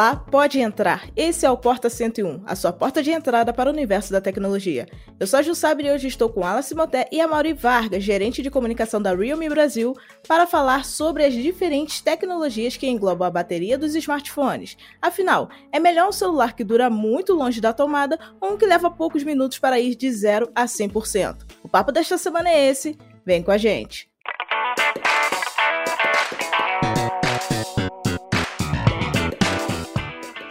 Olá, pode entrar. Esse é o Porta 101, a sua porta de entrada para o universo da tecnologia. Eu sou a Ju Sabre e hoje estou com Alice Moté e a Mauri Vargas, gerente de comunicação da Realme Brasil, para falar sobre as diferentes tecnologias que englobam a bateria dos smartphones. Afinal, é melhor um celular que dura muito longe da tomada ou um que leva poucos minutos para ir de 0 a 100%? O papo desta semana é esse. Vem com a gente.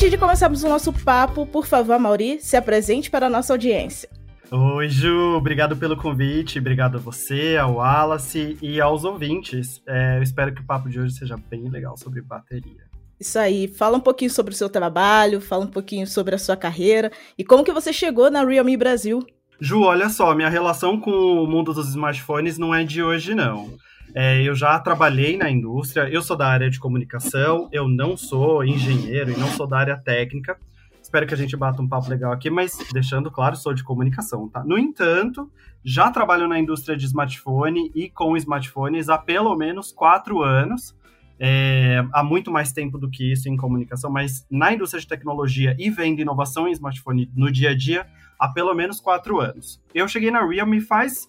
Antes de começarmos o nosso papo, por favor, Mauri, se apresente para a nossa audiência. Oi, Ju, obrigado pelo convite, obrigado a você, ao Wallace e aos ouvintes. É, eu espero que o papo de hoje seja bem legal sobre bateria. Isso aí, fala um pouquinho sobre o seu trabalho, fala um pouquinho sobre a sua carreira e como que você chegou na Realme Brasil. Ju, olha só, minha relação com o mundo dos smartphones não é de hoje, não. É, eu já trabalhei na indústria, eu sou da área de comunicação, eu não sou engenheiro e não sou da área técnica. Espero que a gente bata um papo legal aqui, mas deixando claro, sou de comunicação, tá? No entanto, já trabalho na indústria de smartphone e com smartphones há pelo menos quatro anos. É, há muito mais tempo do que isso em comunicação, mas na indústria de tecnologia e vendo inovação em smartphone no dia a dia há pelo menos quatro anos. Eu cheguei na Realme faz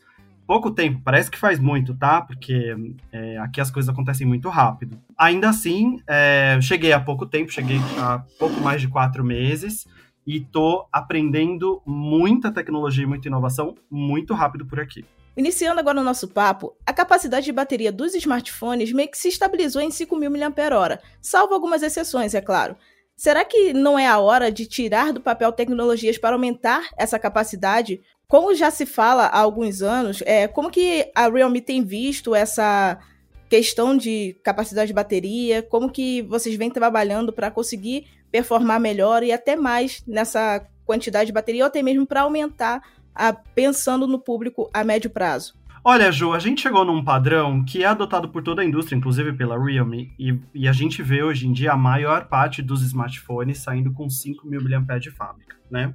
pouco tempo, parece que faz muito, tá? Porque é, aqui as coisas acontecem muito rápido. Ainda assim, é, cheguei há pouco tempo, cheguei há pouco mais de quatro meses e tô aprendendo muita tecnologia e muita inovação muito rápido por aqui. Iniciando agora o nosso papo, a capacidade de bateria dos smartphones meio que se estabilizou em 5.000 mAh, salvo algumas exceções, é claro. Será que não é a hora de tirar do papel tecnologias para aumentar essa capacidade como já se fala há alguns anos, é, como que a Realme tem visto essa questão de capacidade de bateria? Como que vocês vêm trabalhando para conseguir performar melhor e até mais nessa quantidade de bateria, ou até mesmo para aumentar, a, pensando no público a médio prazo? Olha, Ju, a gente chegou num padrão que é adotado por toda a indústria, inclusive pela Realme, e, e a gente vê hoje em dia a maior parte dos smartphones saindo com 5 mil mAh de fábrica, né?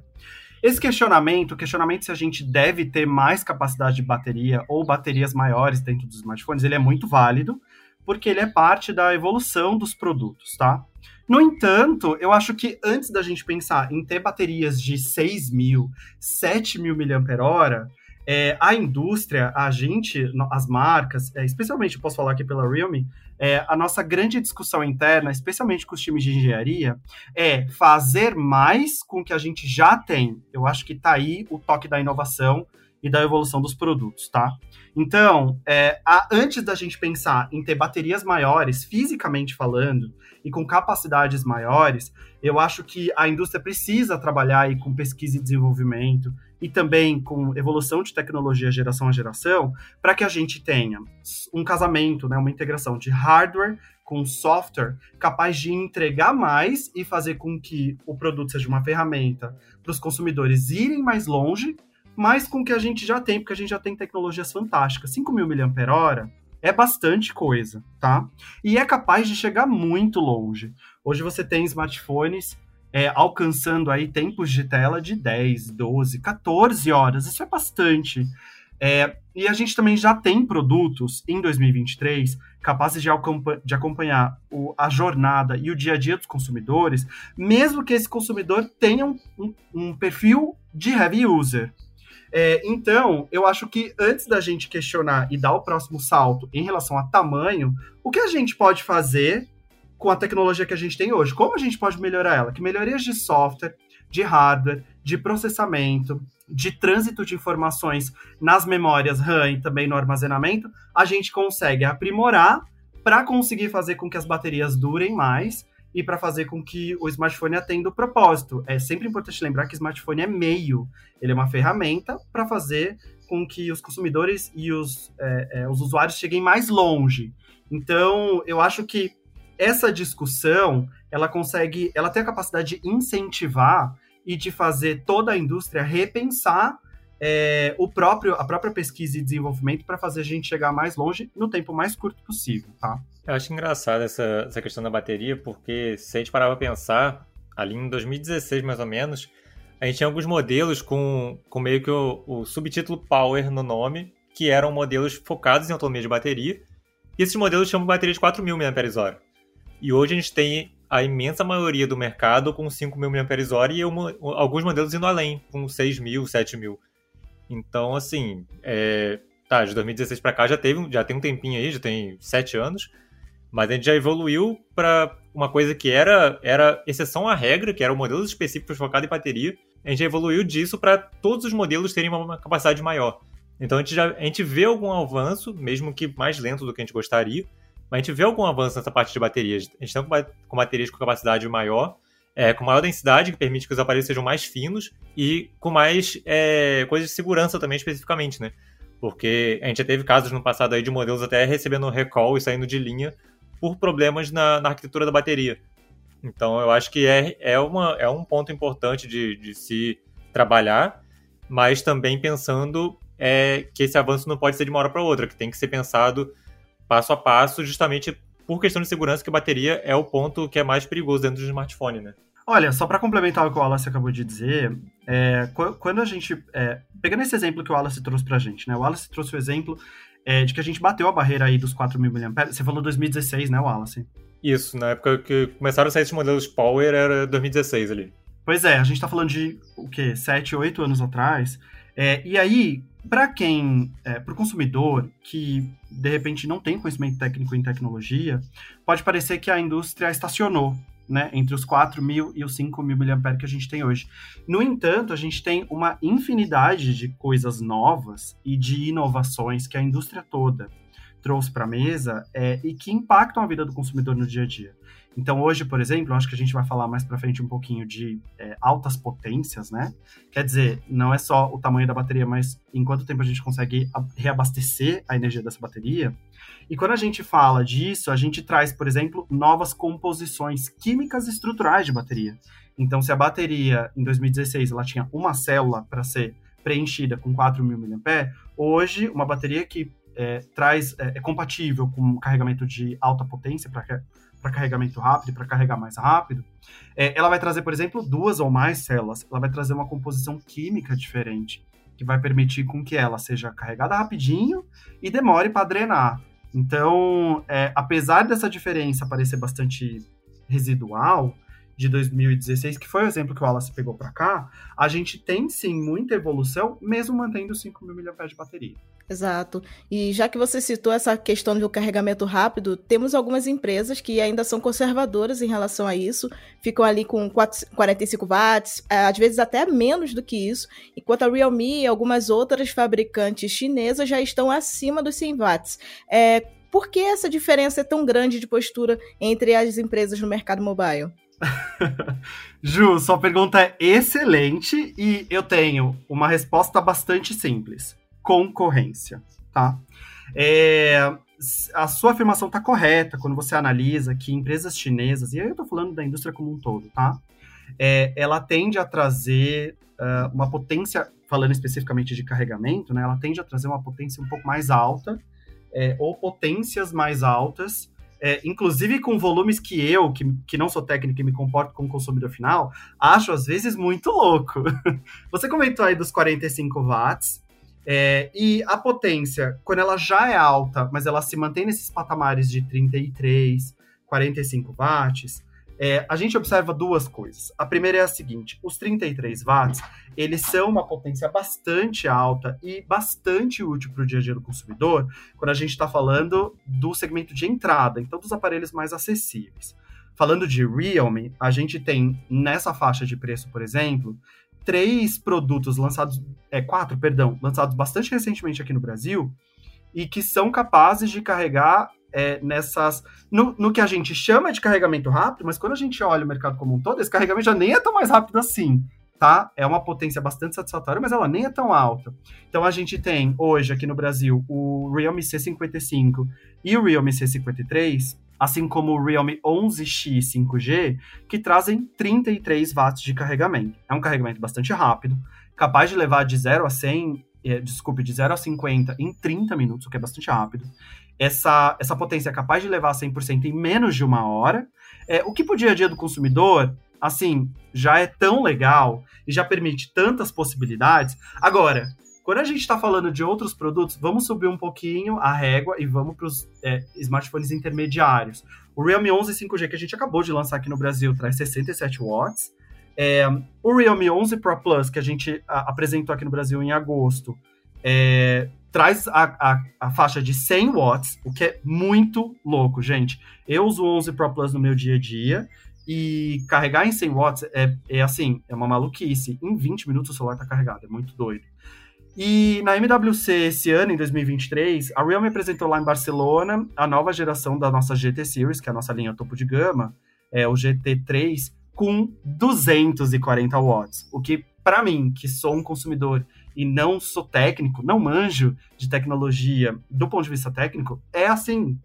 Esse questionamento, o questionamento se a gente deve ter mais capacidade de bateria ou baterias maiores dentro dos smartphones, ele é muito válido, porque ele é parte da evolução dos produtos, tá? No entanto, eu acho que antes da gente pensar em ter baterias de 6 mil, 7 mil mAh, é, a indústria, a gente, as marcas, é, especialmente posso falar aqui pela Realme, é, a nossa grande discussão interna, especialmente com os times de engenharia, é fazer mais com o que a gente já tem. Eu acho que está aí o toque da inovação e da evolução dos produtos, tá? Então, é, a, antes da gente pensar em ter baterias maiores, fisicamente falando, e com capacidades maiores, eu acho que a indústria precisa trabalhar aí com pesquisa e desenvolvimento, e também com evolução de tecnologia geração a geração, para que a gente tenha um casamento, né, uma integração de hardware com software capaz de entregar mais e fazer com que o produto seja uma ferramenta para os consumidores irem mais longe, mas com o que a gente já tem, porque a gente já tem tecnologias fantásticas. 5 mil mAh é bastante coisa, tá? E é capaz de chegar muito longe. Hoje você tem smartphones é, alcançando aí tempos de tela de 10, 12, 14 horas. Isso é bastante. É, e a gente também já tem produtos em 2023 capazes de, de acompanhar o, a jornada e o dia a dia dos consumidores, mesmo que esse consumidor tenha um, um, perfil de heavy user. É, então, eu acho que antes da gente questionar e dar o próximo salto em relação a tamanho, o que a gente pode fazer com a tecnologia que a gente tem hoje. Como a gente pode melhorar ela? Que melhorias de software, de hardware, de processamento, de trânsito de informações nas memórias RAM e também no armazenamento, a gente consegue aprimorar para conseguir fazer com que as baterias durem mais e para fazer com que o smartphone atenda o propósito. É sempre importante lembrar que o smartphone é meio, ele é uma ferramenta para fazer com que os consumidores e os, é, é, os usuários cheguem mais longe. Então, eu acho que essa discussão, ela consegue, ela tem a capacidade de incentivar e de fazer toda a indústria repensar é, o próprio, a própria pesquisa e desenvolvimento para fazer a gente chegar mais longe no tempo mais curto possível, tá? Eu acho engraçado essa, essa questão da bateria, porque se a gente parar para pensar, ali em 2016 mais ou menos, a gente tinha alguns modelos com, com meio que o, o subtítulo Power no nome, que eram modelos focados em autonomia de bateria, e esses modelos chamam bateria de 4.000 mAh. E hoje a gente tem a imensa maioria do mercado com 5.000 mAh e uma, alguns modelos indo além, com 6.000, 7.000. Então, assim, é, tá, de 2016 para cá já, teve, já tem um tempinho aí, já tem 7 anos, mas a gente já evoluiu para uma coisa que era, era exceção à regra, que era modelos específicos focados em bateria. A gente já evoluiu disso para todos os modelos terem uma capacidade maior. Então a gente, já, a gente vê algum avanço, mesmo que mais lento do que a gente gostaria, mas a gente vê algum avanço nessa parte de baterias. A gente está com baterias com capacidade maior, é, com maior densidade, que permite que os aparelhos sejam mais finos e com mais é, coisas de segurança também, especificamente, né? Porque a gente já teve casos no passado aí de modelos até recebendo recall e saindo de linha por problemas na, na arquitetura da bateria. Então eu acho que é, é, uma, é um ponto importante de, de se trabalhar, mas também pensando é, que esse avanço não pode ser de uma hora para outra, que tem que ser pensado passo a passo, justamente por questão de segurança, que a bateria é o ponto que é mais perigoso dentro do smartphone, né? Olha, só para complementar o que o Wallace acabou de dizer, é, quando a gente. É, pegando esse exemplo que o Wallace trouxe pra gente, né? O Wallace trouxe o exemplo é, de que a gente bateu a barreira aí dos 4.000 mAh. Você falou 2016, né, Wallace? Isso, na época que começaram a sair esses modelos Power era 2016 ali. Pois é, a gente tá falando de o quê? 7, 8 anos atrás. É, e aí, para quem, é, para o consumidor que de repente não tem conhecimento técnico em tecnologia, pode parecer que a indústria estacionou, né, entre os 4 mil e os 5 mil mAh que a gente tem hoje. No entanto, a gente tem uma infinidade de coisas novas e de inovações que a indústria toda trouxe para a mesa é, e que impactam a vida do consumidor no dia a dia. Então, hoje, por exemplo, acho que a gente vai falar mais para frente um pouquinho de é, altas potências, né? Quer dizer, não é só o tamanho da bateria, mas em quanto tempo a gente consegue reabastecer a energia dessa bateria. E quando a gente fala disso, a gente traz, por exemplo, novas composições químicas estruturais de bateria. Então, se a bateria, em 2016, ela tinha uma célula para ser preenchida com 4.000 mAh, hoje, uma bateria que é, traz é, é compatível com carregamento de alta potência para para carregamento rápido para carregar mais rápido, é, ela vai trazer, por exemplo, duas ou mais células. Ela vai trazer uma composição química diferente, que vai permitir com que ela seja carregada rapidinho e demore para drenar. Então, é, apesar dessa diferença parecer bastante residual, de 2016, que foi o exemplo que o Wallace pegou para cá, a gente tem sim muita evolução, mesmo mantendo 5 mil mAh de bateria. Exato. E já que você citou essa questão do carregamento rápido, temos algumas empresas que ainda são conservadoras em relação a isso, ficam ali com 45 watts, é, às vezes até menos do que isso, enquanto a Realme e algumas outras fabricantes chinesas já estão acima dos 100 watts. É, por que essa diferença é tão grande de postura entre as empresas no mercado mobile? Ju, sua pergunta é excelente e eu tenho uma resposta bastante simples concorrência, tá? É, a sua afirmação está correta quando você analisa que empresas chinesas, e eu estou falando da indústria como um todo, tá? É, ela tende a trazer uh, uma potência, falando especificamente de carregamento, né? Ela tende a trazer uma potência um pouco mais alta, é, ou potências mais altas, é, inclusive com volumes que eu, que, que não sou técnico e me comporto como consumidor final, acho às vezes muito louco. Você comentou aí dos 45 watts, é, e a potência, quando ela já é alta, mas ela se mantém nesses patamares de 33, 45 watts, é, a gente observa duas coisas. A primeira é a seguinte: os 33 watts, eles são uma potência bastante alta e bastante útil para o dia a dia do consumidor, quando a gente está falando do segmento de entrada, então dos aparelhos mais acessíveis. Falando de Realme, a gente tem nessa faixa de preço, por exemplo, três produtos lançados, é, quatro, perdão, lançados bastante recentemente aqui no Brasil e que são capazes de carregar é, nessas. No, no, que a gente chama de carregamento rápido, mas quando a gente olha o mercado como um todo, esse carregamento já nem é tão mais rápido assim. Tá? É uma potência bastante satisfatória, mas ela nem é tão alta. Então a gente tem hoje aqui no Brasil o Realme C55 e o Realme C53, assim como o Realme 11X 5G, que trazem 33 watts de carregamento. É um carregamento bastante rápido, capaz de levar de 0 a 100, é, desculpe, de 0 a 50 em 30 minutos, o que é bastante rápido. Essa, essa potência é capaz de levar a 100% em menos de uma hora, é, o que pro dia a dia do consumidor, assim, já é tão legal e já permite tantas possibilidades. Agora, quando a gente está falando de outros produtos, vamos subir um pouquinho a régua e vamos para os é, smartphones intermediários. O Realme 11 5G que a gente acabou de lançar aqui no Brasil traz 67 watts. É, o Realme 11 Pro Plus que a gente a, apresentou aqui no Brasil em agosto é, traz a, a, a, faixa de 100 watts, o que é muito louco, gente. Eu uso o 11 Pro Plus no meu dia a dia e carregar em 100 watts é, é assim, é uma maluquice. Em 20 minutos o celular está carregado, é muito doido. E na MWC esse ano, em 2023, a Realme apresentou lá em Barcelona a nova geração da nossa GT Series, que é a nossa linha topo de gama, é o GT3, com 240 watts. O que, para mim, que sou um consumidor e não sou técnico, não manjo de tecnologia do ponto de vista técnico, é assim,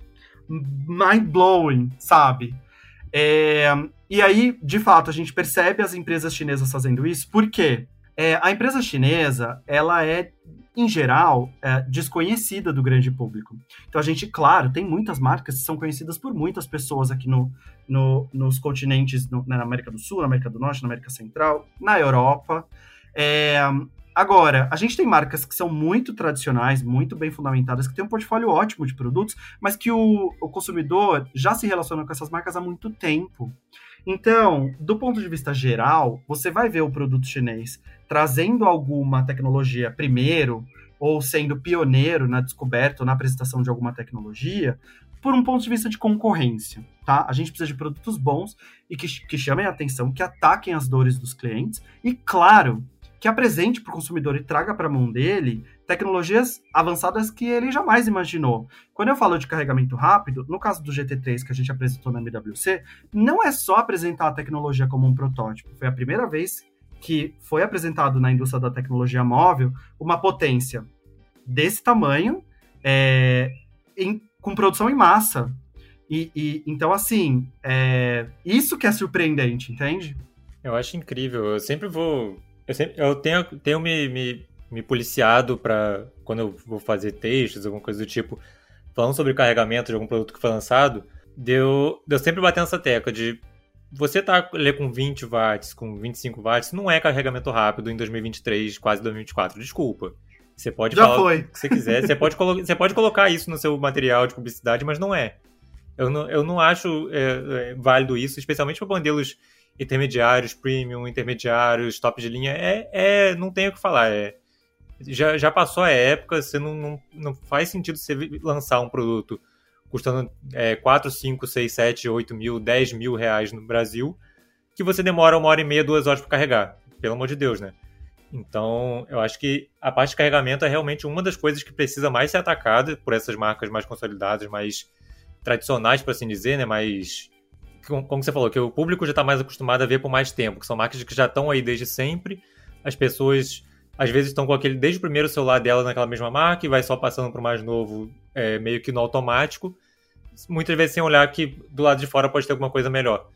mind-blowing, sabe? É, e aí, de fato, a gente percebe as empresas chinesas fazendo isso, por quê? É, a empresa chinesa, ela é, em geral, é, desconhecida do grande público. Então a gente, claro, tem muitas marcas que são conhecidas por muitas pessoas aqui no, no nos continentes, no, na América do Sul, na América do Norte, na América Central, na Europa. É, Agora, a gente tem marcas que são muito tradicionais, muito bem fundamentadas, que têm um portfólio ótimo de produtos, mas que o, o consumidor já se relaciona com essas marcas há muito tempo. Então, do ponto de vista geral, você vai ver o produto chinês trazendo alguma tecnologia primeiro, ou sendo pioneiro na descoberta ou na apresentação de alguma tecnologia, por um ponto de vista de concorrência, tá? A gente precisa de produtos bons e que, que chamem a atenção, que ataquem as dores dos clientes e, claro, que apresente para o consumidor e traga para a mão dele tecnologias avançadas que ele jamais imaginou. Quando eu falo de carregamento rápido, no caso do GT3 que a gente apresentou na MWC, não é só apresentar a tecnologia como um protótipo. Foi a primeira vez que foi apresentado na indústria da tecnologia móvel uma potência desse tamanho, é, em, com produção em massa. E, e então, assim, é, isso que é surpreendente, entende? Eu acho incrível. Eu sempre vou eu, sempre, eu tenho, tenho me, me, me policiado para quando eu vou fazer textos, alguma coisa do tipo, falando sobre carregamento de algum produto que foi lançado, deu, deu sempre batendo essa tecla de você tá ali com 20 watts, com 25 watts, não é carregamento rápido em 2023, quase 2024. Desculpa. Você pode Já falar foi. o que você quiser, você pode, você pode colocar isso no seu material de publicidade, mas não é. Eu não, eu não acho é, é, válido isso, especialmente para modelos intermediários, premium, intermediários, top de linha, é, é não tem o que falar. É, já, já passou a época, você não, não, não faz sentido você lançar um produto custando é, 4, 5, 6, 7, 8 mil, 10 mil reais no Brasil, que você demora uma hora e meia, duas horas para carregar. Pelo amor de Deus, né? Então, eu acho que a parte de carregamento é realmente uma das coisas que precisa mais ser atacada por essas marcas mais consolidadas, mais tradicionais, por assim dizer, né? Mais como você falou, que o público já está mais acostumado a ver por mais tempo, que são marcas que já estão aí desde sempre. As pessoas às vezes estão com aquele desde o primeiro celular dela naquela mesma marca e vai só passando para o mais novo, é, meio que no automático. Muitas vezes sem olhar que do lado de fora pode ter alguma coisa melhor.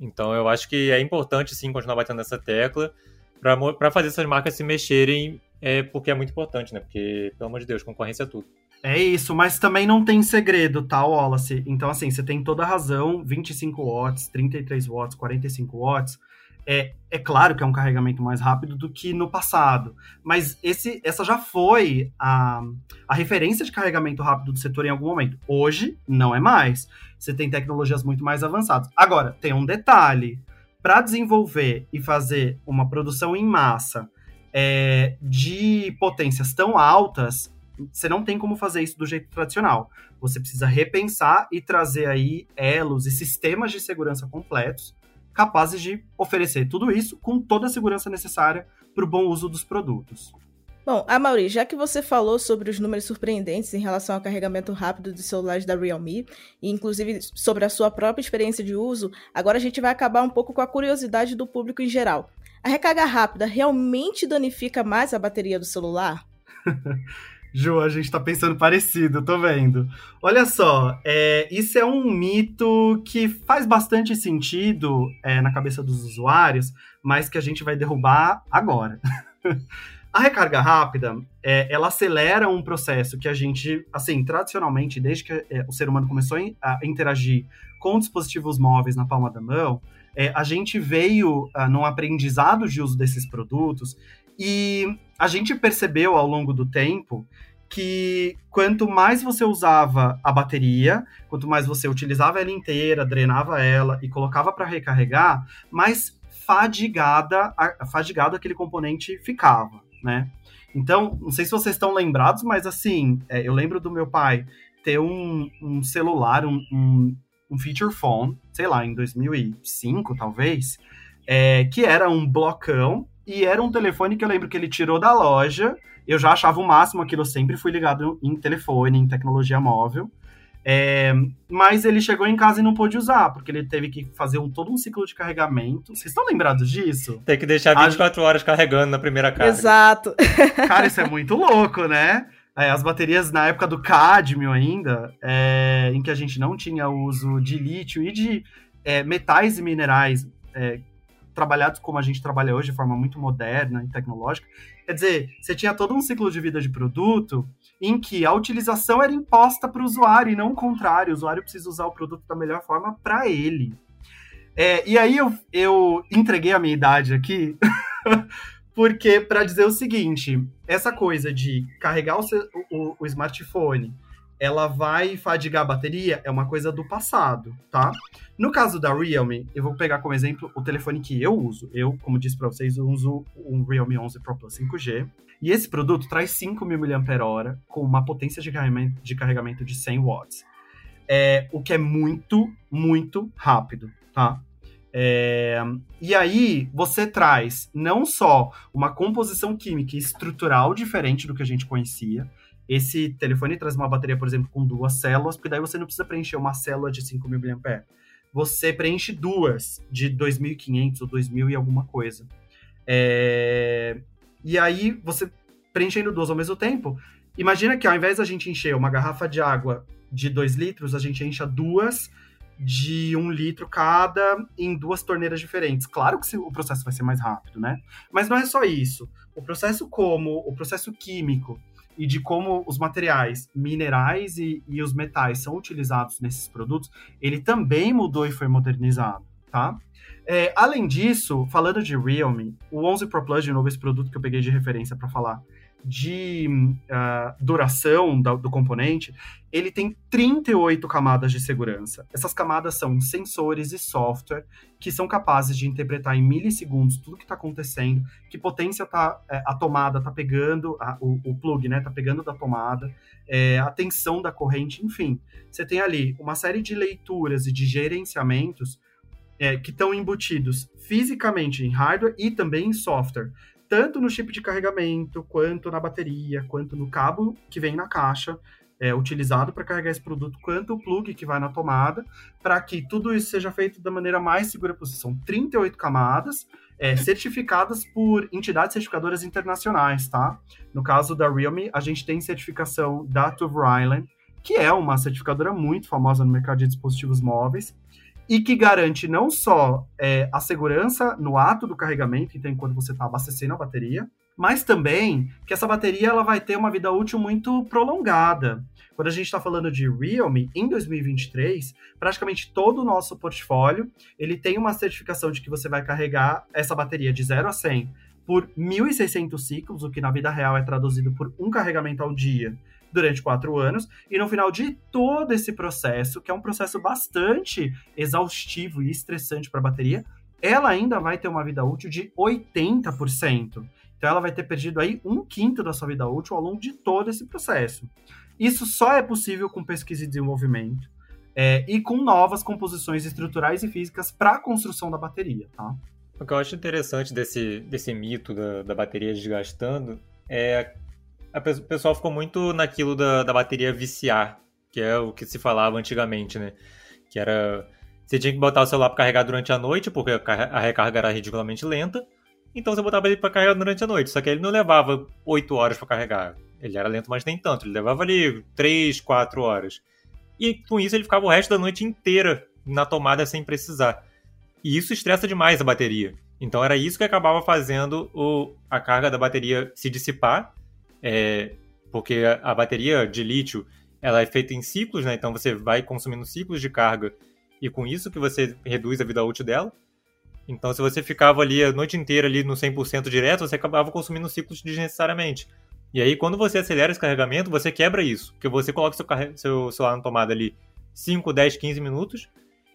Então eu acho que é importante sim continuar batendo nessa tecla para fazer essas marcas se mexerem, é, porque é muito importante, né? Porque, pelo amor de Deus, concorrência é tudo. É isso, mas também não tem segredo, tá, Wallace? Então, assim, você tem toda a razão, 25 watts, 33 watts, 45 watts, é, é claro que é um carregamento mais rápido do que no passado, mas esse, essa já foi a, a referência de carregamento rápido do setor em algum momento. Hoje, não é mais. Você tem tecnologias muito mais avançadas. Agora, tem um detalhe. Para desenvolver e fazer uma produção em massa é, de potências tão altas, você não tem como fazer isso do jeito tradicional. Você precisa repensar e trazer aí elos e sistemas de segurança completos capazes de oferecer tudo isso com toda a segurança necessária para o bom uso dos produtos. Bom, Amaury, já que você falou sobre os números surpreendentes em relação ao carregamento rápido dos celulares da Realme, e inclusive sobre a sua própria experiência de uso, agora a gente vai acabar um pouco com a curiosidade do público em geral. A recarga rápida realmente danifica mais a bateria do celular? Ju, a gente tá pensando parecido, tô vendo. Olha só, é, isso é um mito que faz bastante sentido é, na cabeça dos usuários, mas que a gente vai derrubar agora. a recarga rápida, é, ela acelera um processo que a gente, assim, tradicionalmente, desde que é, o ser humano começou a interagir com dispositivos móveis na palma da mão, é, a gente veio uh, num aprendizado de uso desses produtos e a gente percebeu ao longo do tempo que quanto mais você usava a bateria, quanto mais você utilizava ela inteira, drenava ela e colocava para recarregar, mais fadigada, fadigado aquele componente ficava, né? Então, não sei se vocês estão lembrados, mas assim, é, eu lembro do meu pai ter um, um celular, um, um, um feature phone, sei lá, em 2005 talvez, é, que era um blocão e era um telefone que eu lembro que ele tirou da loja. Eu já achava o máximo aquilo, eu sempre fui ligado em telefone, em tecnologia móvel. É, mas ele chegou em casa e não pôde usar, porque ele teve que fazer um, todo um ciclo de carregamento. Vocês estão lembrados disso? Tem que deixar 24 a... horas carregando na primeira carga. Exato. Cara, isso é muito louco, né? É, as baterias na época do cádmio ainda, é, em que a gente não tinha uso de lítio e de é, metais e minerais é, trabalhados como a gente trabalha hoje, de forma muito moderna e tecnológica. Quer dizer, você tinha todo um ciclo de vida de produto em que a utilização era imposta para o usuário e não o contrário. O usuário precisa usar o produto da melhor forma para ele. É, e aí eu, eu entreguei a minha idade aqui Porque, para dizer o seguinte, essa coisa de carregar o, o, o, smartphone, ela vai fadigar a bateria, é uma coisa do passado, tá? No caso da Realme, eu vou pegar como exemplo o telefone que eu uso. Eu, como disse para vocês, uso um Realme 11 Pro Plus 5G. E esse produto traz 5.000 mAh com uma potência de carregamento de, carregamento de 100 watts. É, o que é muito, muito rápido, tá? É, e aí você traz não só uma composição química estrutural diferente do que a gente conhecia. Esse telefone traz uma bateria, por exemplo, com duas células, porque daí você não precisa preencher uma célula de 5.000 mAh. Você preenche duas de 2.500 ou 2.000 e alguma coisa. É, e aí você preenchendo duas ao mesmo tempo, imagina que ao invés da gente encher uma garrafa de água de 2 litros, a gente encha duas de um litro cada em duas torneiras diferentes. Claro que o processo vai ser mais rápido, né? Mas não é só isso. O processo como o processo químico e de como os materiais minerais e, e os metais são utilizados nesses produtos, ele também mudou e foi modernizado, tá? É, além disso, falando de Realme, o 11 Pro Plus, de novo, esse produto que eu peguei de referência para falar, de uh, duração do, do componente, ele tem 38 camadas de segurança. Essas camadas são sensores e software que são capazes de interpretar em milissegundos tudo que está acontecendo, que potência tá, é, a tomada está pegando, a, o, o, plug né, está pegando da tomada, é, a tensão da corrente, enfim. Você tem ali uma série de leituras e de gerenciamentos é, que estão embutidos fisicamente em hardware e também em software tanto no chip de carregamento, quanto na bateria, quanto no cabo que vem na caixa, é, utilizado para carregar esse produto, quanto o plug que vai na tomada, para que tudo isso seja feito da maneira mais segura possível. São 38 camadas, é, certificadas por entidades certificadoras internacionais, tá? No caso da Realme, a gente tem certificação da Tuve Island, que é uma certificadora muito famosa no mercado de dispositivos móveis, e que garante não só é, a segurança no ato do carregamento, então enquanto você está abastecendo a bateria, mas também que essa bateria ela vai ter uma vida útil muito prolongada. Quando a gente está falando de Realme, em 2023, praticamente todo o nosso portfólio ele tem uma certificação de que você vai carregar essa bateria de 0 a 100 por 1.600 ciclos, o que na vida real é traduzido por um carregamento ao dia durante quatro anos, e no final de todo esse processo, que é um processo bastante exaustivo e estressante para a bateria, ela ainda vai ter uma vida útil de 80%. Então ela vai ter perdido aí um quinto da sua vida útil ao longo de todo esse processo. Isso só é possível com pesquisa e desenvolvimento é, e com novas composições estruturais e físicas para a construção da bateria, tá? O que eu acho interessante desse, desse mito da, da bateria desgastando é o pessoal ficou muito naquilo da, da bateria viciar, que é o que se falava antigamente, né? Que era. Você tinha que botar o celular para carregar durante a noite, porque a recarga era ridiculamente lenta. Então você botava ele para carregar durante a noite. Só que ele não levava 8 horas para carregar. Ele era lento, mas nem tanto. Ele levava ali 3, 4 horas. E com isso ele ficava o resto da noite inteira na tomada sem precisar. E isso estressa demais a bateria. Então era isso que acabava fazendo o, a carga da bateria se dissipar, é, porque a, a, bateria de lítio ela é feita em ciclos, né? Então você vai consumindo ciclos de carga e com isso que você reduz a vida útil dela. Então se você ficava ali a noite inteira ali no 100% direto, você acabava consumindo ciclos desnecessariamente. E aí quando você acelera esse carregamento, você quebra isso, porque você coloca seu, seu celular na tomada ali 5, 10, 15 minutos,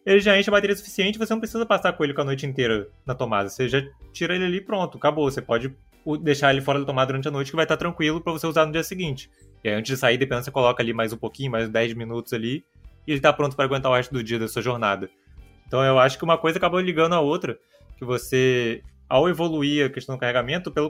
ele já enche a bateria suficiente, você não precisa passar com ele com a noite inteira na tomada. Você já tira ele ali pronto, acabou. Você pode deixar ele fora da tomada durante a noite que vai estar tranquilo para você usar no dia seguinte. E aí, antes de sair, dependendo, você coloca ali mais um pouquinho, mais 10 minutos ali, e ele está pronto para aguentar o resto do dia da sua jornada. Então eu acho que uma coisa acabou ligando a outra, que você, ao evoluir a questão do carregamento, pelo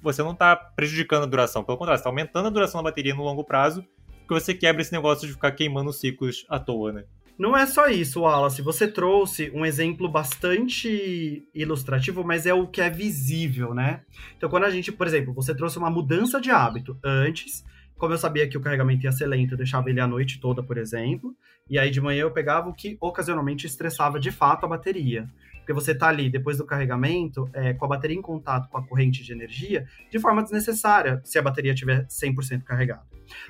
você não está prejudicando a duração, pelo contrário, você está aumentando a duração da bateria no longo prazo, porque você quebra esse negócio de ficar queimando ciclos à toa, né? Não é só isso, Wallace. Você trouxe um exemplo bastante ilustrativo, mas é o que é visível, né? Então, quando a gente, por exemplo, você trouxe uma mudança de hábito. Antes, como eu sabia que o carregamento ia ser lento, eu deixava ele a noite toda, por exemplo. E aí de manhã eu pegava o que ocasionalmente estressava de fato a bateria. Porque você tá ali, depois do carregamento, é, com a bateria em contato com a corrente de energia, de forma desnecessária, se a bateria estiver 100% carregada.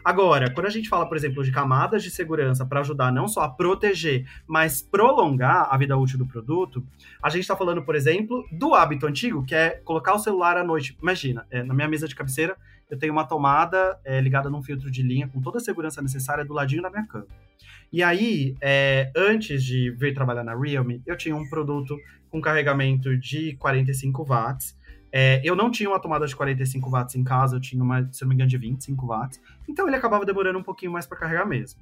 Agora, quando a gente fala, por exemplo, de camadas de segurança para ajudar não só a proteger, mas prolongar a vida útil do produto, a gente está falando, por exemplo, do hábito antigo, que é colocar o celular à noite. Imagina, é, na minha mesa de cabeceira, eu tenho uma tomada é, ligada num filtro de linha com toda a segurança necessária do ladinho da minha cama. E aí, é, antes de vir trabalhar na Realme, eu tinha um produto com carregamento de 45 watts. É, eu não tinha uma tomada de 45 watts em casa, eu tinha uma, se não me engano, de 25 watts. Então ele acabava demorando um pouquinho mais para carregar mesmo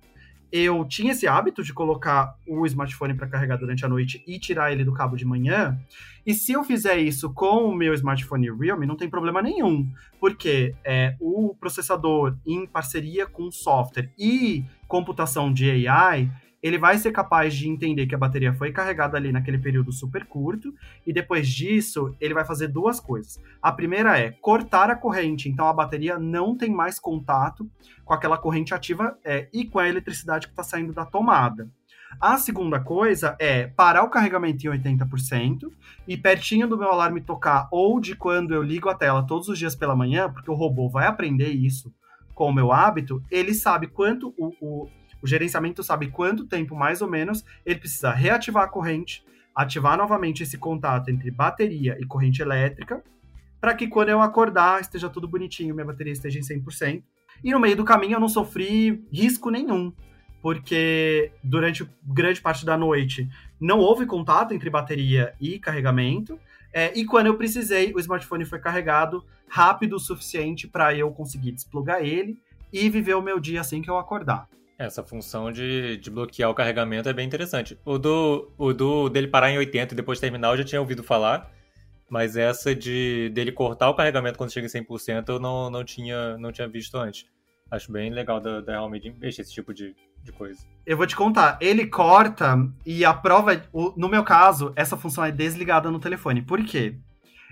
eu tinha esse hábito de colocar o smartphone para carregar durante a noite e tirar ele do cabo de manhã. E se eu fizer isso com o meu smartphone Realme, não tem problema nenhum, porque é, o processador em parceria com software e computação de AI ele vai ser capaz de entender que a bateria foi carregada ali naquele período super curto, e depois disso, ele vai fazer duas coisas. A primeira é cortar a corrente, então a bateria não tem mais contato com aquela corrente ativa é, e com a eletricidade que está saindo da tomada. A segunda coisa é parar o carregamento em 80% e pertinho do meu alarme tocar ou de quando eu ligo a tela todos os dias pela manhã, porque o robô vai aprender isso com o meu hábito, ele sabe quanto o, o o gerenciamento sabe quanto tempo, mais ou menos, ele precisa reativar a corrente, ativar novamente esse contato entre bateria e corrente elétrica, para que quando eu acordar esteja tudo bonitinho, minha bateria esteja em 100%. E no meio do caminho eu não sofri risco nenhum, porque durante grande parte da noite não houve contato entre bateria e carregamento. É, e quando eu precisei, o smartphone foi carregado rápido o suficiente para eu conseguir desplugar ele e viver o meu dia assim que eu acordar. Essa função de, de bloquear o carregamento é bem interessante. O do, o do dele parar em 80 e depois terminar eu já tinha ouvido falar, mas essa de dele cortar o carregamento quando chega em 100% eu não, não, tinha, não tinha visto antes. Acho bem legal da, da Realme mexer esse tipo de, de coisa. Eu vou te contar, ele corta e a prova, no meu caso, essa função é desligada no telefone. Por quê?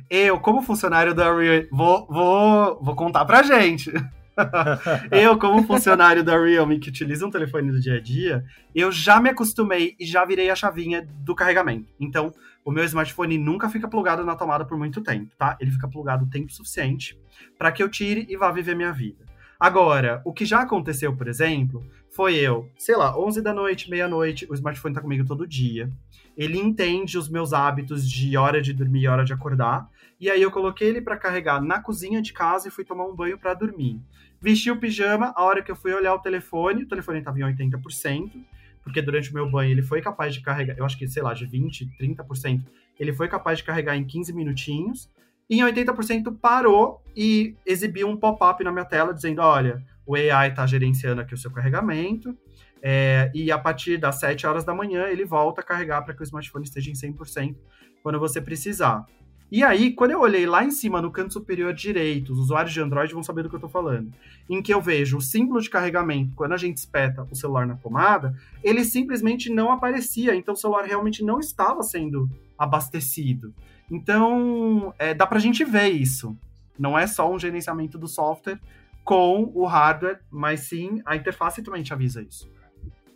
Eu, como funcionário da Realme, vou, vou, vou contar pra gente. eu, como funcionário da Realme que utiliza um telefone do dia a dia, eu já me acostumei e já virei a chavinha do carregamento. Então, o meu smartphone nunca fica plugado na tomada por muito tempo, tá? Ele fica plugado o tempo suficiente para que eu tire e vá viver minha vida. Agora, o que já aconteceu, por exemplo, foi eu, sei lá, 11 da noite, meia-noite, o smartphone tá comigo todo dia. Ele entende os meus hábitos de hora de dormir e hora de acordar. E aí eu coloquei ele para carregar na cozinha de casa e fui tomar um banho para dormir. Vesti o pijama, a hora que eu fui olhar o telefone, o telefone estava em 80%, porque durante o meu banho ele foi capaz de carregar, eu acho que, sei lá, de 20%, 30%, ele foi capaz de carregar em 15 minutinhos, e em 80% parou e exibiu um pop-up na minha tela dizendo, olha, o AI está gerenciando aqui o seu carregamento, é, e a partir das 7 horas da manhã ele volta a carregar para que o smartphone esteja em 100% quando você precisar. E aí, quando eu olhei lá em cima no canto superior direito, os usuários de Android vão saber do que eu estou falando, em que eu vejo o símbolo de carregamento quando a gente espeta o celular na tomada, ele simplesmente não aparecia, então o celular realmente não estava sendo abastecido. Então, é, dá pra gente ver isso. Não é só um gerenciamento do software com o hardware, mas sim a interface também te avisa isso.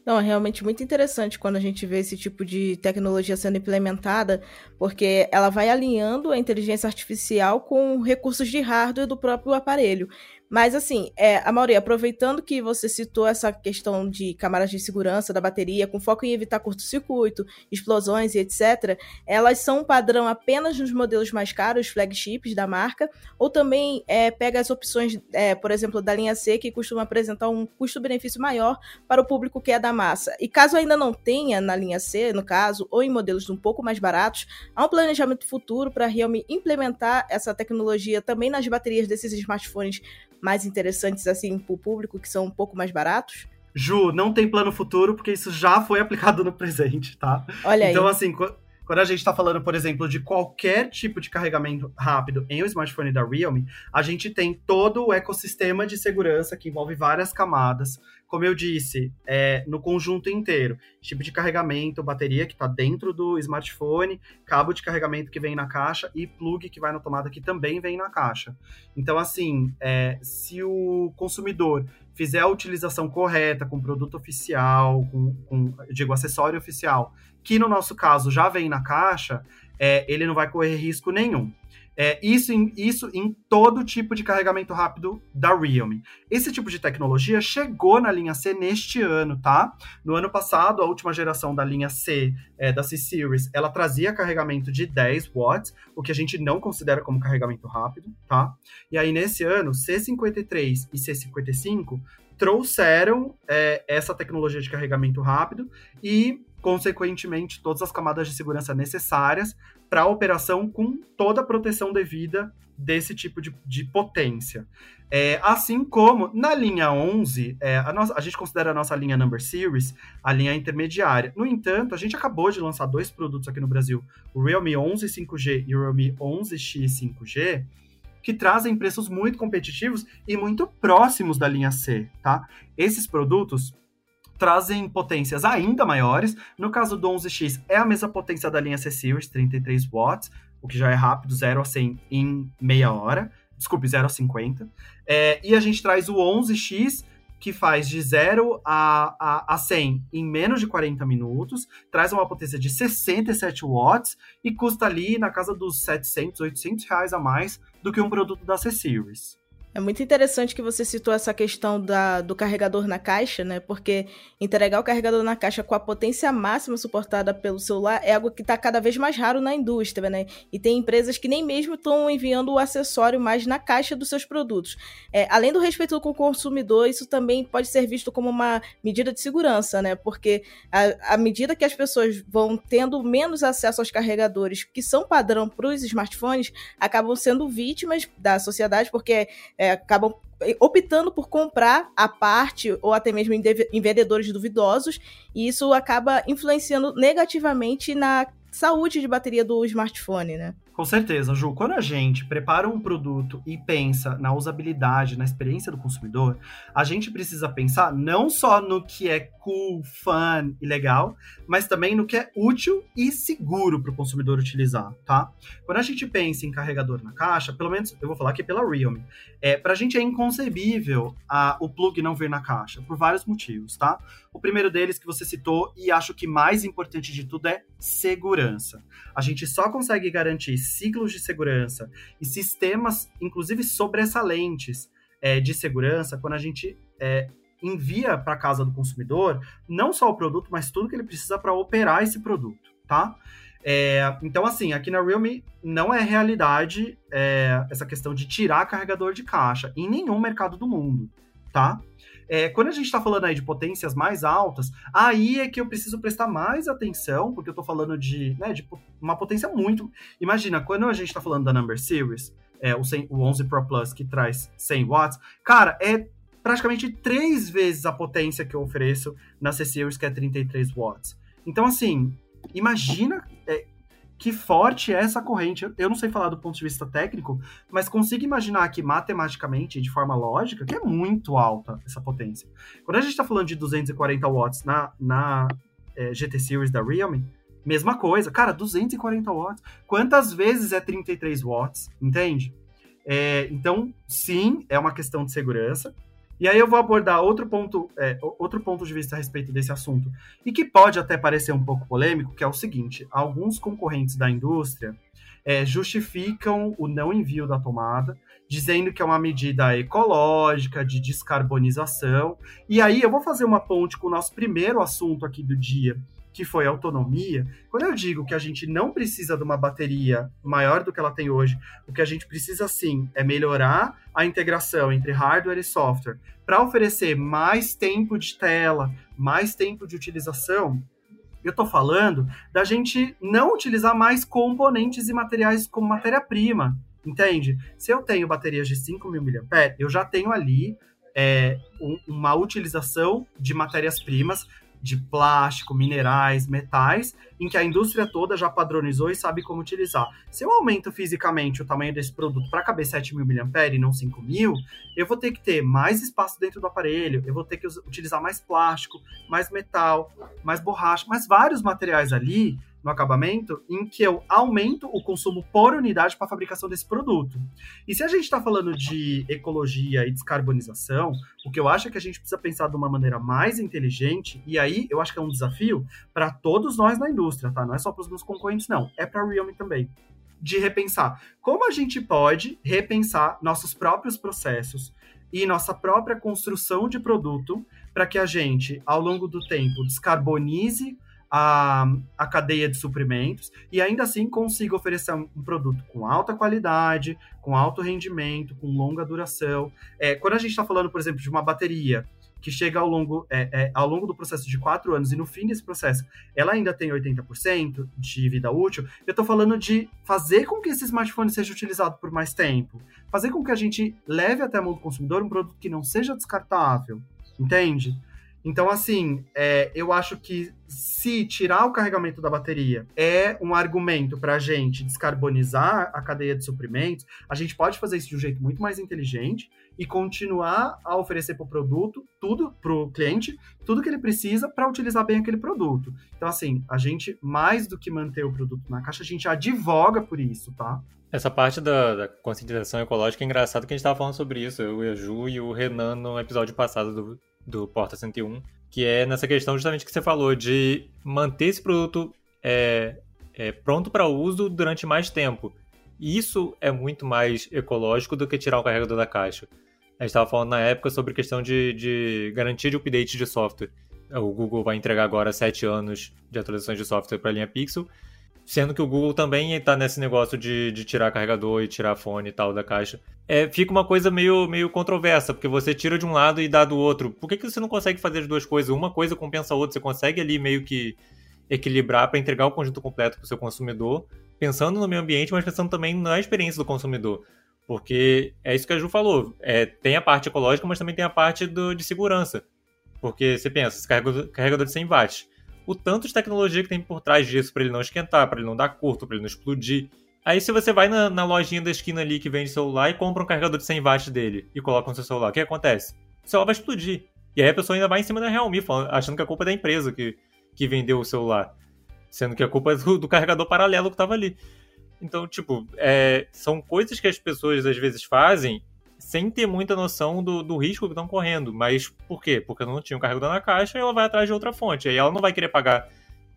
Não, é realmente muito interessante quando a gente vê esse tipo de tecnologia sendo implementada, porque ela vai alinhando a inteligência artificial com recursos de hardware do próprio aparelho. Mas assim, é, a maioria, aproveitando que você citou essa questão de câmaras de segurança da bateria, com foco em evitar curto-circuito, explosões e etc., elas são um padrão apenas nos modelos mais caros, flagships da marca, ou também é, pega as opções, é, por exemplo, da linha C, que costuma apresentar um custo-benefício maior para o público que é da massa. E caso ainda não tenha na linha C, no caso, ou em modelos um pouco mais baratos, há um planejamento futuro para a Realme implementar essa tecnologia também nas baterias desses smartphones mais interessantes assim para o público, que são um pouco mais baratos? Ju, não tem plano futuro, porque isso já foi aplicado no presente, tá? Olha então, aí. assim, quando a gente está falando, por exemplo, de qualquer tipo de carregamento rápido em um smartphone da Realme, a gente tem todo o ecossistema de segurança que envolve várias camadas, como eu disse, é, no conjunto inteiro. Tipo de carregamento, bateria que está dentro do smartphone, cabo de carregamento que vem na caixa e plug que vai na tomada que também vem na caixa. Então, assim, é, se o consumidor fizer a utilização correta com produto oficial, com, com digo, acessório oficial, que no nosso caso já vem na caixa, é, ele não vai correr risco nenhum. É, isso, em, isso em todo tipo de carregamento rápido da Realme. Esse tipo de tecnologia chegou na linha C neste ano, tá? No ano passado, a última geração da linha C é, da C-Series, ela trazia carregamento de 10 watts, o que a gente não considera como carregamento rápido, tá? E aí, nesse ano, C53 e C55 trouxeram é, essa tecnologia de carregamento rápido e consequentemente, todas as camadas de segurança necessárias para a operação com toda a proteção devida desse tipo de, de potência. É, assim como na linha 11, é, a, nossa, a gente considera a nossa linha Number Series a linha intermediária. No entanto, a gente acabou de lançar dois produtos aqui no Brasil, o Realme 11 5G e o Realme 11X 5G, que trazem preços muito competitivos e muito próximos da linha C, tá? Esses produtos trazem potências ainda maiores. No caso do 11X, é a mesma potência da linha C-Series, 33 watts, o que já é rápido, 0 a 100 em meia hora. Desculpe, 0 a 50. É, e a gente traz o 11X, que faz de 0 a, a, a 100 em menos de 40 minutos, traz uma potência de 67 watts e custa ali na casa dos 700, 800 reais a mais do que um produto da C-Series. É muito interessante que você citou essa questão da, do carregador na caixa, né? Porque entregar o carregador na caixa com a potência máxima suportada pelo celular é algo que está cada vez mais raro na indústria, né? E tem empresas que nem mesmo estão enviando o acessório mais na caixa dos seus produtos. É, além do respeito com o consumidor, isso também pode ser visto como uma medida de segurança, né? Porque à medida que as pessoas vão tendo menos acesso aos carregadores que são padrão para os smartphones, acabam sendo vítimas da sociedade, porque é, acabam optando por comprar a parte ou até mesmo em, vendedores duvidosos, e isso acaba influenciando negativamente na saúde de bateria do smartphone, né? Com certeza, Ju. Quando a gente prepara um produto e pensa na usabilidade, na experiência do consumidor, a gente precisa pensar não só no que é cool, fun e legal, mas também no que é útil e seguro para o consumidor utilizar, tá? Quando a gente pensa em carregador na caixa, pelo menos eu vou falar aqui pela Realme, é, para a gente é inconcebível a, o plug não vir na caixa, por vários motivos, tá? O primeiro deles que você citou, e acho que mais importante de tudo, é segurança. A gente só consegue garantir ciclos de segurança e sistemas, inclusive sobressalentes, é, de segurança quando a gente é, envia para casa do consumidor não só o produto, mas tudo que ele precisa para operar esse produto, tá? É, então, assim, aqui na Realme não é realidade é, essa questão de tirar carregador de caixa em nenhum mercado do mundo, tá? É, quando a gente está falando aí de potências mais altas, aí é que eu preciso prestar mais atenção, porque eu estou falando de, né, de uma potência muito. Imagina, quando a gente está falando da Number Series, é, o, 100, o 11 Pro Plus que traz 100 watts, cara, é praticamente três vezes a potência que eu ofereço na C-Series, que é 33 watts. Então, assim, imagina é, que forte é essa corrente. Eu não sei falar do ponto de vista técnico, mas consigo imaginar que matematicamente, de forma lógica, que é muito alta essa potência. Quando a gente está falando de 240 watts na, na é, GT Series da Realme, mesma coisa. Cara, 240 watts. Quantas vezes é 33 watts? Entende? É, então, sim, é uma questão de segurança. E aí eu vou abordar outro ponto, é, outro ponto de vista a respeito desse assunto, e que pode até parecer um pouco polêmico, que é o seguinte: alguns concorrentes da indústria é, justificam o não envio da tomada, dizendo que é uma medida ecológica, de descarbonização. E aí eu vou fazer uma ponte com o nosso primeiro assunto aqui do dia, que foi autonomia, quando eu digo que a gente não precisa de uma bateria maior do que ela tem hoje, o que a gente precisa sim é melhorar a integração entre hardware e software para oferecer mais tempo de tela, mais tempo de utilização. Eu estou falando da gente não utilizar mais componentes e materiais como matéria-prima, entende? Se eu tenho baterias de 5.000 mAh, eu já tenho ali é, um, uma utilização de matérias-primas de plástico, minerais, metais, em que a indústria toda já padronizou e sabe como utilizar. Se eu aumento fisicamente o tamanho desse produto para caber 7 mil mAh e não 5 mil, eu vou ter que ter mais espaço dentro do aparelho, eu vou ter que utilizar mais plástico, mais metal, mais borracha, mais vários materiais ali no acabamento em que eu aumento o consumo por unidade para a fabricação desse produto. E se a gente está falando de ecologia e descarbonização, o que eu acho é que a gente precisa pensar de uma maneira mais inteligente, e aí eu acho que é um desafio para todos nós na indústria, tá? Não é só para os meus concorrentes, não. É para a Realme também. De repensar como a gente pode repensar nossos próprios processos e nossa própria construção de produto para que a gente, ao longo do tempo, descarbonize a, a cadeia de suprimentos e ainda assim consiga oferecer um, um produto com alta qualidade, com alto rendimento, com longa duração. É, quando a gente está falando, por exemplo, de uma bateria que chega ao longo, é, é, ao longo do processo de quatro anos e no fim desse processo ela ainda tem 80% de vida útil, eu estou falando de fazer com que esse smartphone seja utilizado por mais tempo, fazer com que a gente leve até a mão do consumidor um produto que não seja descartável, entende? Então, assim, é, eu acho que se tirar o carregamento da bateria é um argumento para a gente descarbonizar a cadeia de suprimentos, a gente pode fazer isso de um jeito muito mais inteligente e continuar a oferecer para o produto tudo para o cliente, tudo que ele precisa para utilizar bem aquele produto. Então, assim, a gente, mais do que manter o produto na caixa, a gente advoga por isso, tá? Essa parte da, da conscientização ecológica é engraçado que a gente estava falando sobre isso, eu, o Ju e o Renan no episódio passado do, do Porta 101, que é nessa questão justamente que você falou, de manter esse produto é, é, pronto para uso durante mais tempo. Isso é muito mais ecológico do que tirar o carregador da caixa. A gente estava falando na época sobre questão de, de garantia de update de software. O Google vai entregar agora 7 anos de atualizações de software para a linha Pixel, Sendo que o Google também está nesse negócio de, de tirar carregador e tirar fone e tal da caixa. É, fica uma coisa meio, meio controversa, porque você tira de um lado e dá do outro. Por que, que você não consegue fazer as duas coisas? Uma coisa compensa a outra. Você consegue ali meio que equilibrar para entregar o conjunto completo para o seu consumidor, pensando no meio ambiente, mas pensando também na experiência do consumidor. Porque é isso que a Ju falou. É, tem a parte ecológica, mas também tem a parte do, de segurança. Porque você pensa, carregador, carregador de 100 watts o tanto de tecnologia que tem por trás disso para ele não esquentar, para ele não dar curto, para ele não explodir. Aí se você vai na, na, lojinha da esquina ali que vende celular e compra um carregador de 100 watts dele e coloca no seu celular, o que acontece? O celular vai explodir. E aí a pessoa ainda vai em cima da Realme, falando, achando que a culpa é da empresa que, que vendeu o celular. Sendo que a culpa é do, do carregador paralelo que estava ali. Então, tipo, é, são coisas que as pessoas às vezes fazem sem ter muita noção do, do risco que estão correndo. Mas por quê? Porque não tinha um carregador na caixa e ela vai atrás de outra fonte. Aí ela não vai querer pagar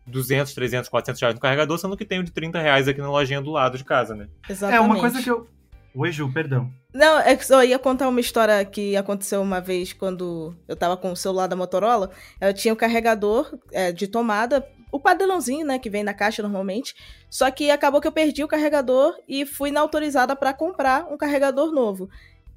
200, 300, 400 reais no carregador, sendo que tem o de 30 reais aqui na lojinha do lado de casa, né? Exatamente. É uma coisa que eu. Oi, Ju, perdão. Não, é que eu ia contar uma história que aconteceu uma vez quando eu tava com o celular da Motorola. Eu tinha o carregador é, de tomada, o padrãozinho, né, que vem na caixa normalmente. Só que acabou que eu perdi o carregador e fui na autorizada para comprar um carregador novo.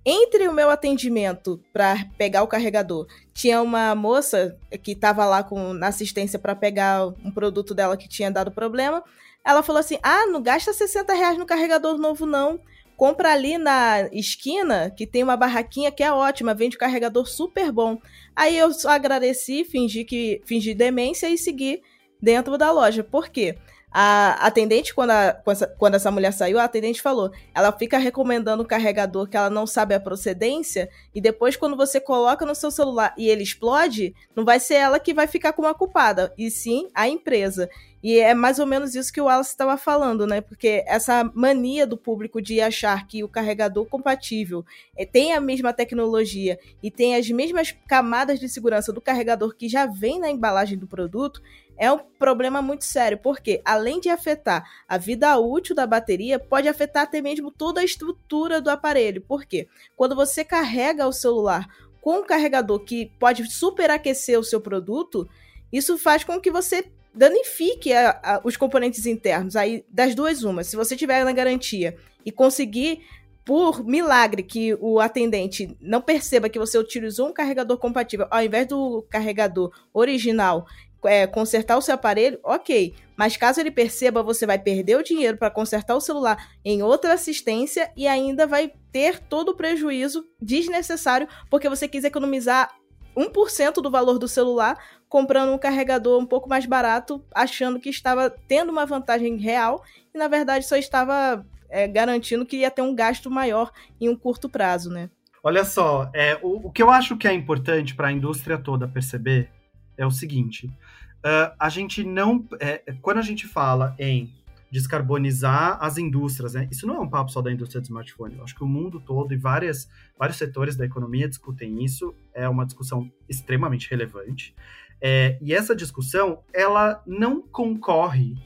Entre o meu atendimento para pegar o carregador, tinha uma moça que estava lá com, na assistência para pegar um produto dela que tinha dado problema. Ela falou assim: Ah, não gasta 60 reais no carregador novo, não. Compra ali na esquina, que tem uma barraquinha que é ótima, vende um carregador super bom. Aí eu agradeci, fingi que fingi demência e segui dentro da loja. Por quê? A atendente, quando, a, quando essa mulher saiu, a atendente falou: ela fica recomendando o carregador que ela não sabe a procedência, e depois, quando você coloca no seu celular e ele explode, não vai ser ela que vai ficar como a culpada, e sim a empresa. E é mais ou menos isso que o Wallace estava falando, né? Porque essa mania do público de achar que o carregador compatível é, tem a mesma tecnologia e tem as mesmas camadas de segurança do carregador que já vem na embalagem do produto é um problema muito sério, porque além de afetar a vida útil da bateria, pode afetar até mesmo toda a estrutura do aparelho. Por quê? Quando você carrega o celular com um carregador que pode superaquecer o seu produto, isso faz com que você danifique a, a, os componentes internos. Aí, das duas, uma. Se você tiver na garantia e conseguir, por milagre, que o atendente não perceba que você utilizou um carregador compatível ao invés do carregador original é, consertar o seu aparelho, ok. Mas caso ele perceba, você vai perder o dinheiro para consertar o celular em outra assistência e ainda vai ter todo o prejuízo desnecessário porque você quis economizar 1% do valor do celular comprando um carregador um pouco mais barato, achando que estava tendo uma vantagem real e na verdade só estava é, garantindo que ia ter um gasto maior em um curto prazo, né? Olha só, é, o, o que eu acho que é importante para a indústria toda perceber é o seguinte: uh, a gente não. É, quando a gente fala em descarbonizar as indústrias, né? Isso não é um papo só da indústria de smartphone. Eu acho que o mundo todo e várias, vários setores da economia discutem isso. É uma discussão extremamente relevante. É, e essa discussão, ela não concorre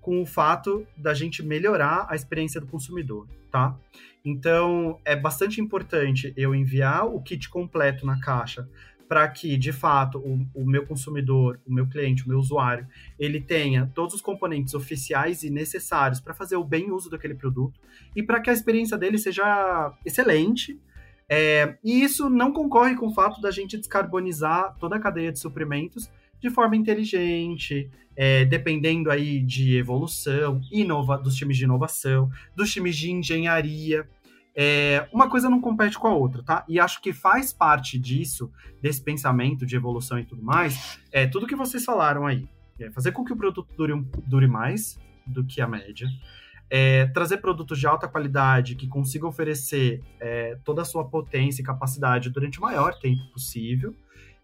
com o fato da gente melhorar a experiência do consumidor, tá? Então, é bastante importante eu enviar o kit completo na caixa para que, de fato, o, o, meu consumidor, o meu cliente, o meu usuário, ele tenha todos os componentes oficiais e necessários para fazer o bem uso daquele produto e para que a experiência dele seja excelente. É, e isso não concorre com o fato da gente descarbonizar toda a cadeia de suprimentos de forma inteligente, é, dependendo aí de evolução, inova dos times de inovação, dos times de engenharia. É, uma coisa não compete com a outra, tá? E acho que faz parte disso, desse pensamento de evolução e tudo mais, é tudo que vocês falaram aí. É fazer com que o produto dure, dure mais do que a média. É, trazer produtos de alta qualidade que consigam oferecer é, toda a sua potência e capacidade durante o maior tempo possível.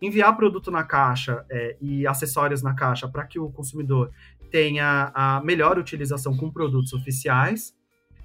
Enviar produto na caixa é, e acessórios na caixa para que o consumidor tenha a melhor utilização com produtos oficiais.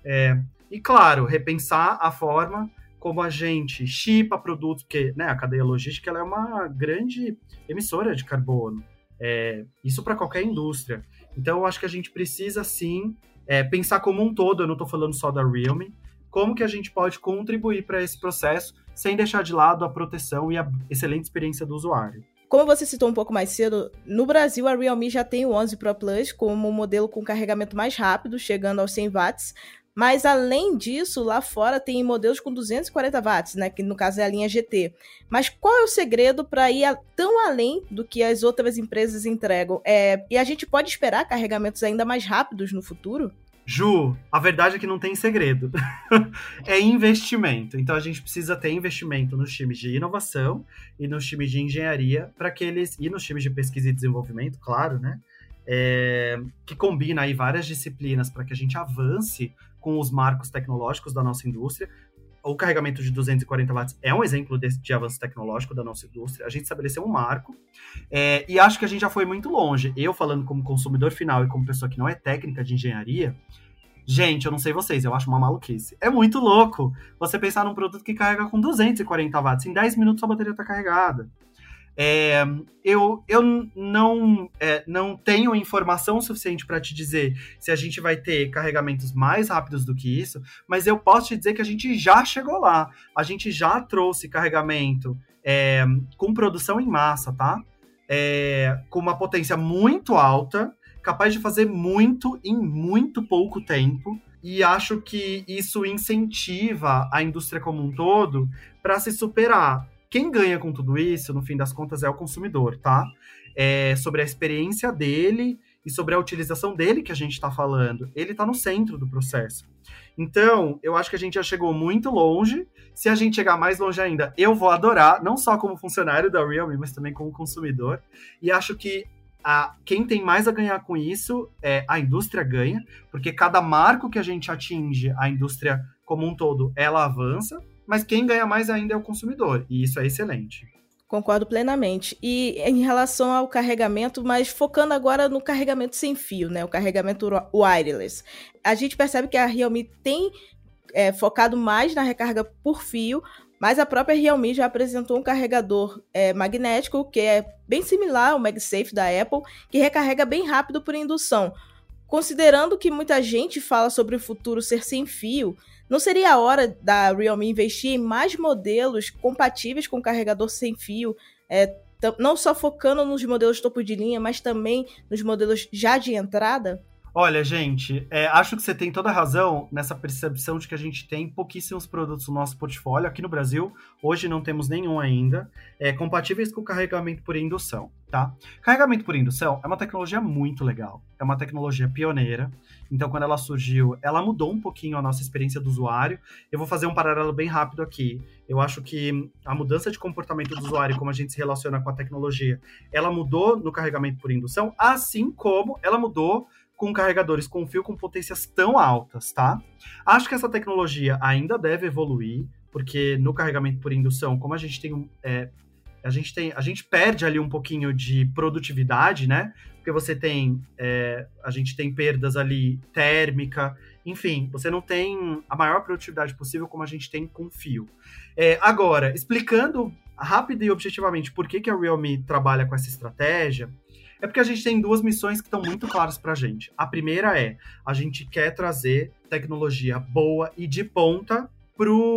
É, e, claro, repensar a forma como a gente chipa produtos, porque né, a cadeia logística é uma grande emissora de carbono. É, isso para qualquer indústria. Então, eu acho que a gente precisa, sim, é, pensar como um todo, eu não estou falando só da Realme, como que a gente pode contribuir para esse processo sem deixar de lado a proteção e a excelente experiência do usuário. Como você citou um pouco mais cedo, no Brasil a Realme já tem o 11 Pro Plus como o modelo com carregamento mais rápido, chegando aos 100 watts, mas além disso, lá fora tem modelos com 240 watts, né, que no caso é a linha GT. Mas qual é o segredo para ir a, tão além do que as outras empresas entregam? É, e a gente pode esperar carregamentos ainda mais rápidos no futuro? Ju, a verdade é que não tem segredo. é investimento. Então a gente precisa ter investimento nos times de inovação e nos times de engenharia para que eles e nos times de pesquisa e desenvolvimento, claro, né? É, que combina aí várias disciplinas para que a gente avance com os marcos tecnológicos da nossa indústria. O carregamento de 240 watts é um exemplo de, de avanço tecnológico da nossa indústria. A gente estabeleceu um marco é, e acho que a gente já foi muito longe. Eu, falando como consumidor final e como pessoa que não é técnica de engenharia, Gente, eu não sei vocês, eu acho uma maluquice. É muito louco você pensar num produto que carrega com 240 watts. Em 10 minutos a bateria está carregada. É, eu eu não, é, não tenho informação suficiente para te dizer se a gente vai ter carregamentos mais rápidos do que isso, mas eu posso te dizer que a gente já chegou lá. A gente já trouxe carregamento é, com produção em massa, tá? É, com uma potência muito alta, capaz de fazer muito em muito pouco tempo. E acho que isso incentiva a indústria como um todo para se superar quem ganha com tudo isso, no fim das contas, é o consumidor, tá? É sobre a experiência dele e sobre a utilização dele que a gente está falando. Ele está no centro do processo. Então, eu acho que a gente já chegou muito longe. Se a gente chegar mais longe ainda, eu vou adorar, não só como funcionário da Realme, mas também como consumidor. E acho que a, quem tem mais a ganhar com isso é a indústria ganha, porque cada marco que a gente atinge, a indústria como um todo, ela avança, mas quem ganha mais ainda é o consumidor, e isso é excelente. Concordo plenamente. E em relação ao carregamento, mas focando agora no carregamento sem fio, né? O carregamento wireless. A gente percebe que a Realme tem é, focado mais na recarga por fio, mas a própria Realme já apresentou um carregador é, magnético que é bem similar ao MagSafe da Apple, que recarrega bem rápido por indução. Considerando que muita gente fala sobre o futuro ser sem fio, não seria a hora da Realme investir em mais modelos compatíveis com carregador sem fio, é, não só focando nos modelos topo de linha, mas também nos modelos já de entrada? Olha, gente, é, acho que você tem toda a razão nessa percepção de que a gente tem pouquíssimos produtos no nosso portfólio. Aqui no Brasil, hoje não temos nenhum ainda, é, compatíveis com carregamento por indução, tá? Carregamento por indução é uma tecnologia muito legal, é uma tecnologia pioneira. Então, quando ela surgiu, ela mudou um pouquinho a nossa experiência do usuário. Eu vou fazer um paralelo bem rápido aqui. Eu acho que a mudança de comportamento do usuário, como a gente se relaciona com a tecnologia, ela mudou no carregamento por indução, assim como ela mudou com carregadores com fio com potências tão altas, tá? Acho que essa tecnologia ainda deve evoluir, porque no carregamento por indução, como a gente tem é, a gente tem a gente perde ali um pouquinho de produtividade, né? Porque você tem é, a gente tem perdas ali térmica, enfim, você não tem a maior produtividade possível como a gente tem com fio. É, agora, explicando rápido e objetivamente por que, que a Realme trabalha com essa estratégia, é porque a gente tem duas missões que estão muito claras para a gente. A primeira é a gente quer trazer tecnologia boa e de ponta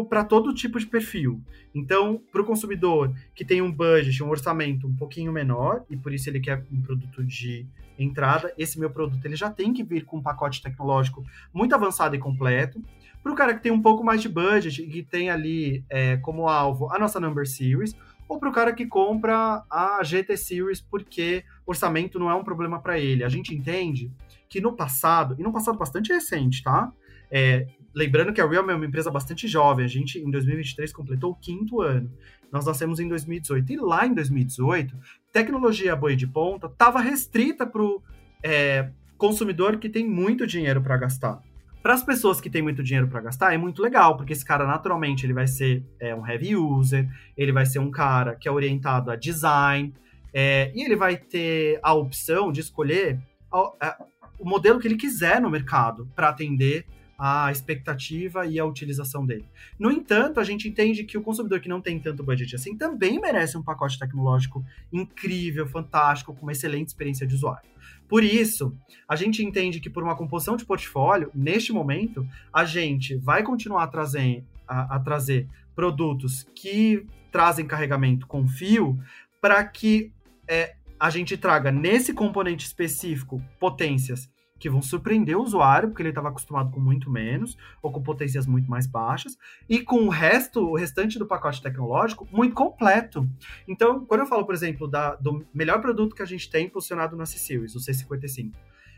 para todo tipo de perfil. Então, para o consumidor que tem um budget, um orçamento um pouquinho menor, e por isso ele quer um produto de entrada, esse meu produto ele já tem que vir com um pacote tecnológico muito avançado e completo. Para o cara que tem um pouco mais de budget e que tem ali é, como alvo a nossa Number Series, ou para o cara que compra a GT Series porque orçamento não é um problema para ele. A gente entende que no passado, e no passado bastante recente, tá? É, lembrando que a Realme é uma empresa bastante jovem, a gente em 2023 completou o quinto ano. Nós nascemos em 2018. E lá em 2018, tecnologia boa de ponta estava restrita para o é, consumidor que tem muito dinheiro para gastar. Para as pessoas que têm muito dinheiro para gastar, é muito legal, porque esse cara naturalmente ele vai ser é, um heavy user, ele vai ser um cara que é orientado a design, é, e ele vai ter a opção de escolher a, a, o modelo que ele quiser no mercado para atender a expectativa e a utilização dele. No entanto, a gente entende que o consumidor que não tem tanto budget assim também merece um pacote tecnológico incrível, fantástico, com uma excelente experiência de usuário. Por isso, a gente entende que por uma composição de portfólio, neste momento, a gente vai continuar a trazer, a, a trazer produtos que trazem carregamento com fio para que é, a gente traga nesse componente específico potências que vão surpreender o usuário, porque ele estava acostumado com muito menos, ou com potências muito mais baixas, e com o resto, o restante do pacote tecnológico, muito completo. Então, quando eu falo, por exemplo, da, do melhor produto que a gente tem posicionado na C-Series, o C55,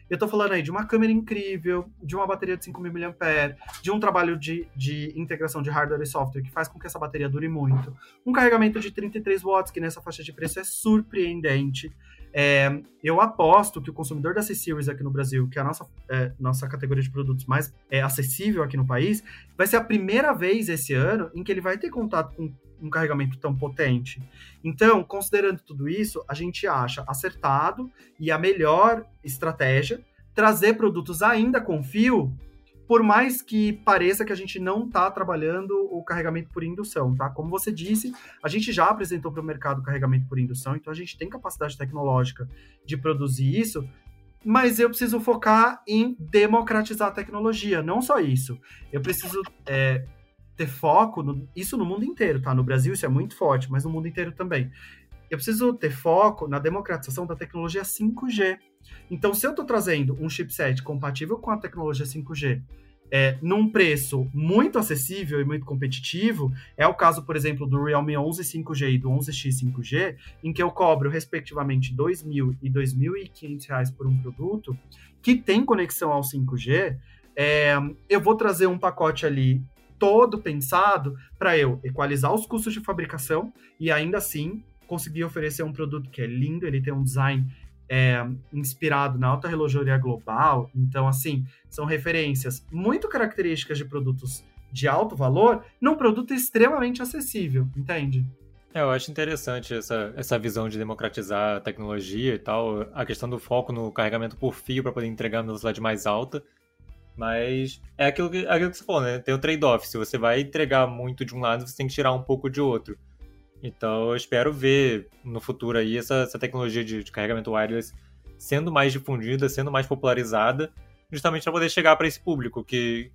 eu estou falando aí de uma câmera incrível, de uma bateria de 5.000 mAh, de um trabalho de, de integração de hardware e software que faz com que essa bateria dure muito, um carregamento de 33 watts, que nessa faixa de preço é surpreendente, é, eu aposto que o consumidor da C-Series aqui no Brasil, que é a nossa, é, nossa categoria de produtos mais é, acessível aqui no país, vai ser a primeira vez esse ano em que ele vai ter contato com um carregamento tão potente. Então, considerando tudo isso, a gente acha acertado e a melhor estratégia trazer produtos ainda com fio por mais que pareça que a gente não está trabalhando o carregamento por indução, tá? Como você disse, a gente já apresentou para o mercado carregamento por indução, então a gente tem capacidade tecnológica de produzir isso, mas eu preciso focar em democratizar a tecnologia, não só isso. Eu preciso é, ter foco, no, isso no mundo inteiro, tá? No Brasil isso é muito forte, mas no mundo inteiro também. Eu preciso ter foco na democratização da tecnologia 5G. Então, se eu estou trazendo um chipset compatível com a tecnologia 5G, é, num preço muito acessível e muito competitivo, é o caso, por exemplo, do Realme 11 5G e do 11X 5G, em que eu cobro, respectivamente, R$ 2.000 e R$ 2.500 por um produto que tem conexão ao 5G, é, eu vou trazer um pacote ali todo pensado para eu equalizar os custos de fabricação e ainda assim conseguir oferecer um produto que é lindo, ele tem um design é, inspirado na alta relojoaria global. Então, assim, são referências muito características de produtos de alto valor num produto extremamente acessível, entende? É, eu acho interessante essa, essa visão de democratizar a tecnologia e tal, a questão do foco no carregamento por fio para poder entregar uma velocidade mais alta. Mas é aquilo que, aquilo que você falou, né? Tem o trade-off. Se você vai entregar muito de um lado, você tem que tirar um pouco de outro. Então eu espero ver no futuro aí essa, essa tecnologia de, de carregamento wireless sendo mais difundida, sendo mais popularizada, justamente para poder chegar para esse público que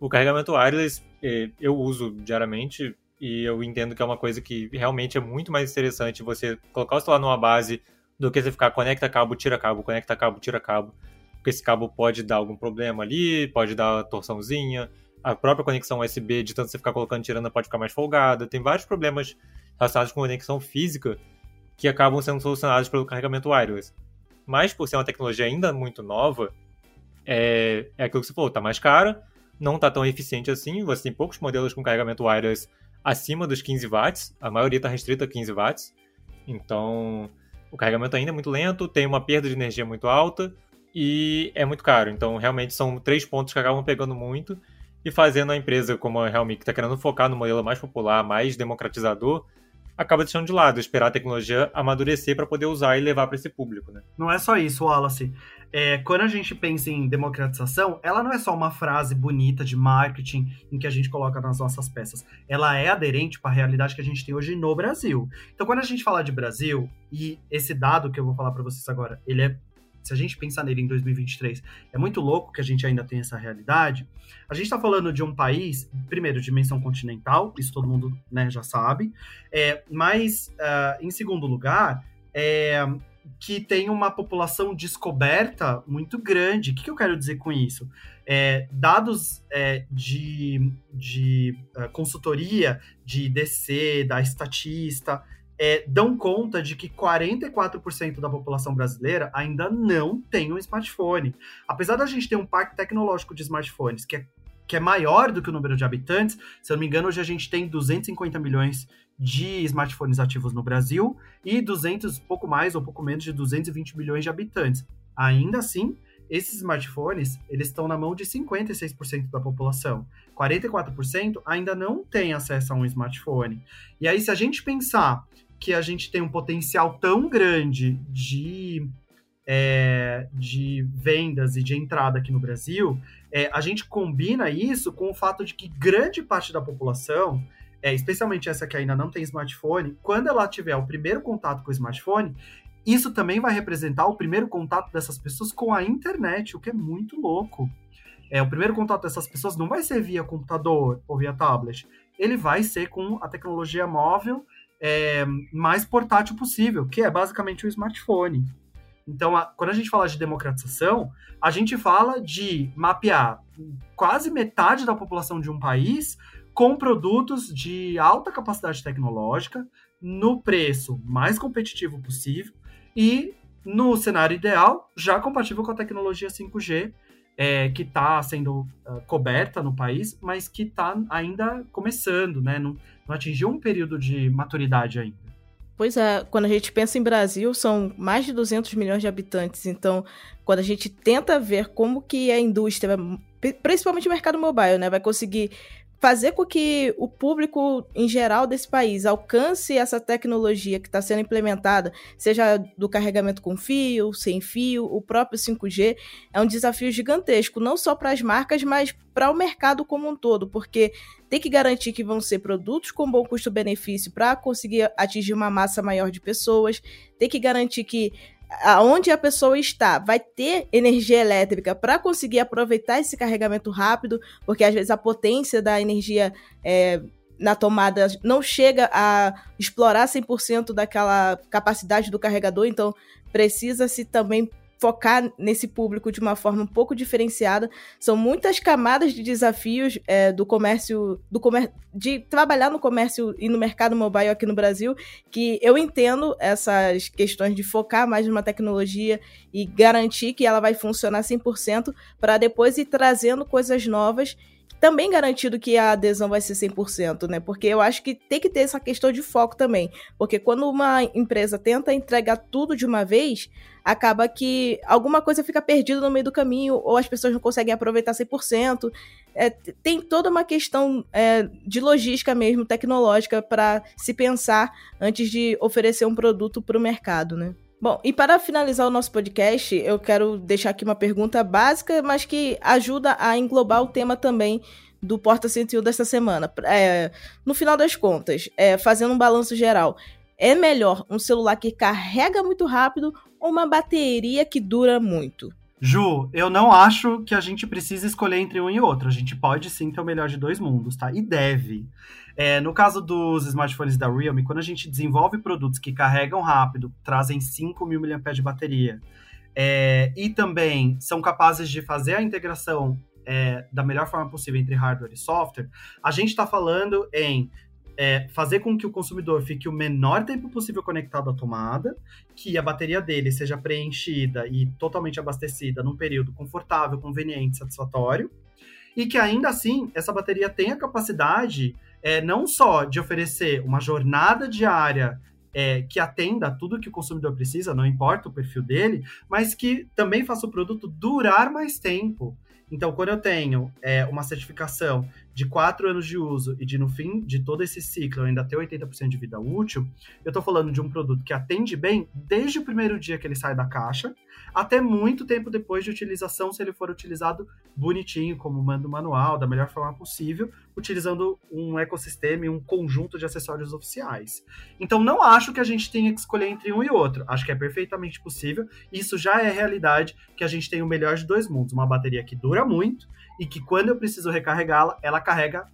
o carregamento wireless eh, eu uso diariamente e eu entendo que é uma coisa que realmente é muito mais interessante você colocar o celular numa base do que você ficar conecta cabo, tira cabo, conecta cabo, tira cabo, porque esse cabo pode dar algum problema ali, pode dar torçãozinha, a própria conexão USB, de tanto você ficar colocando tirando, pode ficar mais folgada, tem vários problemas relacionados com conexão física que acabam sendo solucionados pelo carregamento wireless. Mas por ser uma tecnologia ainda muito nova, é, é aquilo que você falou, tá mais cara, não tá tão eficiente assim, você tem poucos modelos com carregamento wireless acima dos 15 watts, a maioria está restrita a 15 watts, então o carregamento ainda é muito lento, tem uma perda de energia muito alta e é muito caro. Então realmente são três pontos que acabam pegando muito e fazendo a empresa como a Realme, que está querendo focar no modelo mais popular, mais democratizador, acaba deixando de lado, esperar a tecnologia amadurecer para poder usar e levar para esse público, né? Não é só isso, Wallace. É, quando a gente pensa em democratização, ela não é só uma frase bonita de marketing em que a gente coloca nas nossas peças. Ela é aderente para a realidade que a gente tem hoje no Brasil. Então, quando a gente fala de Brasil, e esse dado que eu vou falar para vocês agora, ele é se a gente pensar nele em 2023, é muito louco que a gente ainda tem essa realidade. A gente está falando de um país, primeiro, dimensão continental, isso todo mundo né, já sabe, é, mas, uh, em segundo lugar, é, que tem uma população descoberta muito grande. O que, que eu quero dizer com isso? É, dados é, de, de uh, consultoria de DC, da estatista, é, dão conta de que 44% da população brasileira ainda não tem um smartphone. Apesar da gente ter um parque tecnológico de smartphones que é, que é maior do que o número de habitantes, se eu não me engano, hoje a gente tem 250 milhões de smartphones ativos no Brasil e 200, pouco mais ou pouco menos de 220 milhões de habitantes. Ainda assim, esses smartphones, eles estão na mão de 56% da população. 44% ainda não tem acesso a um smartphone. E aí, se a gente pensar que a gente tem um potencial tão grande de, é, de vendas e de entrada aqui no Brasil, é, a gente combina isso com o fato de que grande parte da população, é, especialmente essa que ainda não tem smartphone, quando ela tiver o primeiro contato com o smartphone, isso também vai representar o primeiro contato dessas pessoas com a internet, o que é muito louco. É, o primeiro contato dessas pessoas não vai ser via computador ou via tablet, ele vai ser com a tecnologia móvel é, mais portátil possível, que é basicamente o smartphone. Então, a, quando a gente fala de democratização, a gente fala de mapear quase metade da população de um país com produtos de alta capacidade tecnológica, no preço mais competitivo possível e, no cenário ideal, já compatível com a tecnologia 5G, é, que está sendo uh, coberta no país, mas que está ainda começando, né? Não, não atingiu um período de maturidade ainda. Pois é, quando a gente pensa em Brasil, são mais de 200 milhões de habitantes. Então, quando a gente tenta ver como que a indústria, principalmente o mercado mobile, né, vai conseguir fazer com que o público em geral desse país alcance essa tecnologia que está sendo implementada, seja do carregamento com fio, sem fio, o próprio 5G, é um desafio gigantesco, não só para as marcas, mas para o mercado como um todo, porque tem que garantir que vão ser produtos com bom custo-benefício para conseguir atingir uma massa maior de pessoas, tem que garantir que aonde a pessoa está vai ter energia elétrica para conseguir aproveitar esse carregamento rápido, porque às vezes a potência da energia é, na tomada não chega a explorar 100% daquela capacidade do carregador, então precisa-se também focar nesse público de uma forma um pouco diferenciada. São muitas camadas de desafios é, do comércio, do comer de trabalhar no comércio e no mercado mobile aqui no Brasil, que eu entendo essas questões de focar mais numa tecnologia e garantir que ela vai funcionar 100% para depois ir trazendo coisas novas também garantido que a adesão vai ser 100%, né? Porque eu acho que tem que ter essa questão de foco também. Porque quando uma empresa tenta entregar tudo de uma vez, acaba que alguma coisa fica perdida no meio do caminho, ou as pessoas não conseguem aproveitar 100%. É, tem toda uma questão é, de logística mesmo, tecnológica, para se pensar antes de oferecer um produto para o mercado, né? Bom, e para finalizar o nosso podcast, eu quero deixar aqui uma pergunta básica, mas que ajuda a englobar o tema também do Porta 101 desta semana. É, no final das contas, é, fazendo um balanço geral, é melhor um celular que carrega muito rápido ou uma bateria que dura muito? Ju, eu não acho que a gente precisa escolher entre um e outro. A gente pode sim ter o melhor de dois mundos, tá? E deve. É, no caso dos smartphones da Realme, quando a gente desenvolve produtos que carregam rápido, trazem 5 mil mAh de bateria, é, e também são capazes de fazer a integração é, da melhor forma possível entre hardware e software, a gente está falando em é, fazer com que o consumidor fique o menor tempo possível conectado à tomada, que a bateria dele seja preenchida e totalmente abastecida num período confortável, conveniente, satisfatório, e que ainda assim essa bateria tenha capacidade é, não só de oferecer uma jornada diária é, que atenda a tudo que o consumidor precisa, não importa o perfil dele, mas que também faça o produto durar mais tempo. Então, quando eu tenho é, uma certificação de quatro anos de uso e de no fim de todo esse ciclo eu ainda ter 80% de vida útil, eu estou falando de um produto que atende bem desde o primeiro dia que ele sai da caixa até muito tempo depois de utilização, se ele for utilizado bonitinho, como manda o manual, da melhor forma possível, utilizando um ecossistema e um conjunto de acessórios oficiais. Então, não acho que a gente tenha que escolher entre um e outro. Acho que é perfeitamente possível. Isso já é realidade que a gente tem o melhor de dois mundos: uma bateria que dura muito e que, quando eu preciso recarregá-la, ela carrega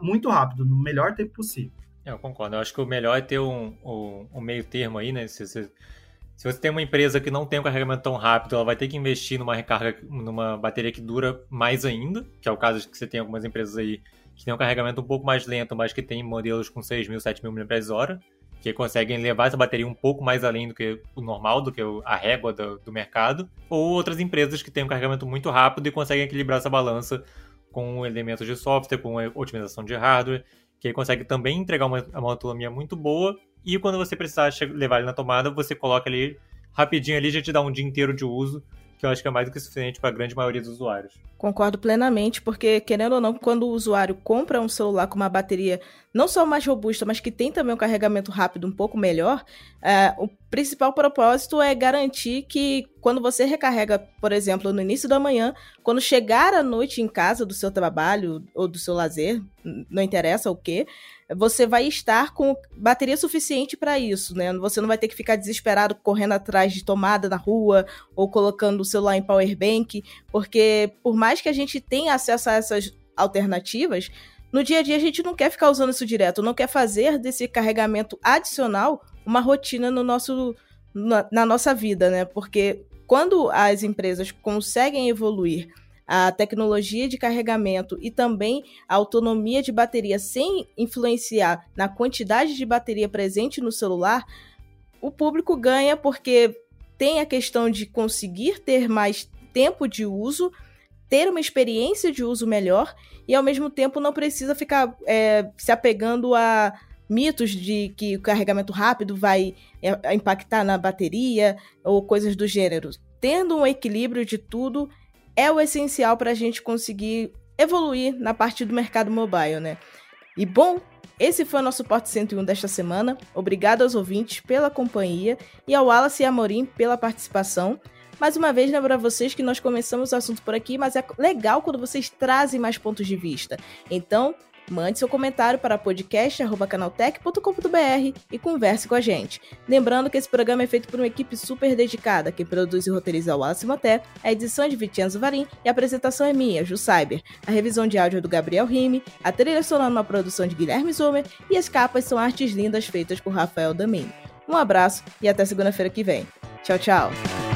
muito rápido, no melhor tempo possível. Eu concordo. Eu acho que o melhor é ter um, um, um meio termo aí, né? Se você se você tem uma empresa que não tem um carregamento tão rápido, ela vai ter que investir numa recarga, numa bateria que dura mais ainda, que é o caso de que você tem algumas empresas aí que tem um carregamento um pouco mais lento, mas que tem modelos com 6.000, 7.000 mAh, que conseguem levar essa bateria um pouco mais além do que o normal, do que a régua do, do mercado, ou outras empresas que têm um carregamento muito rápido e conseguem equilibrar essa balança com elementos de software, com otimização de hardware, que consegue também entregar uma, uma autonomia muito boa e quando você precisar levar ele na tomada, você coloca ali rapidinho ali, já te dá um dia inteiro de uso, que eu acho que é mais do que suficiente para a grande maioria dos usuários. Concordo plenamente, porque querendo ou não, quando o usuário compra um celular com uma bateria não só mais robusta, mas que tem também um carregamento rápido um pouco melhor, é, o principal propósito é garantir que quando você recarrega, por exemplo, no início da manhã, quando chegar à noite em casa do seu trabalho ou do seu lazer, não interessa o que, você vai estar com bateria suficiente para isso, né? Você não vai ter que ficar desesperado correndo atrás de tomada na rua ou colocando o celular em power bank, porque por mais que a gente tenha acesso a essas alternativas, no dia a dia a gente não quer ficar usando isso direto, não quer fazer desse carregamento adicional uma rotina no nosso na, na nossa vida, né? Porque quando as empresas conseguem evoluir a tecnologia de carregamento e também a autonomia de bateria sem influenciar na quantidade de bateria presente no celular, o público ganha porque tem a questão de conseguir ter mais tempo de uso, ter uma experiência de uso melhor e ao mesmo tempo não precisa ficar é, se apegando a mitos de que o carregamento rápido vai é, impactar na bateria ou coisas do gênero. Tendo um equilíbrio de tudo, é o essencial para a gente conseguir evoluir na parte do mercado mobile, né? E bom, esse foi o nosso Porte 101 desta semana. Obrigado aos ouvintes pela companhia e ao Wallace e Amorim pela participação. Mais uma vez, lembro a vocês que nós começamos o assunto por aqui, mas é legal quando vocês trazem mais pontos de vista. Então, Mande seu comentário para podcast.canaltech.com.br e converse com a gente. Lembrando que esse programa é feito por uma equipe super dedicada. Quem produz e roteiriza o Wallace Moté, a edição é de Vicenzo Varim e a apresentação é minha, Ju Cyber. A revisão de áudio é do Gabriel Rime, a trilha sonora é uma produção de Guilherme Zomer e as capas são artes lindas feitas por Rafael Damin. Um abraço e até segunda-feira que vem. Tchau, tchau!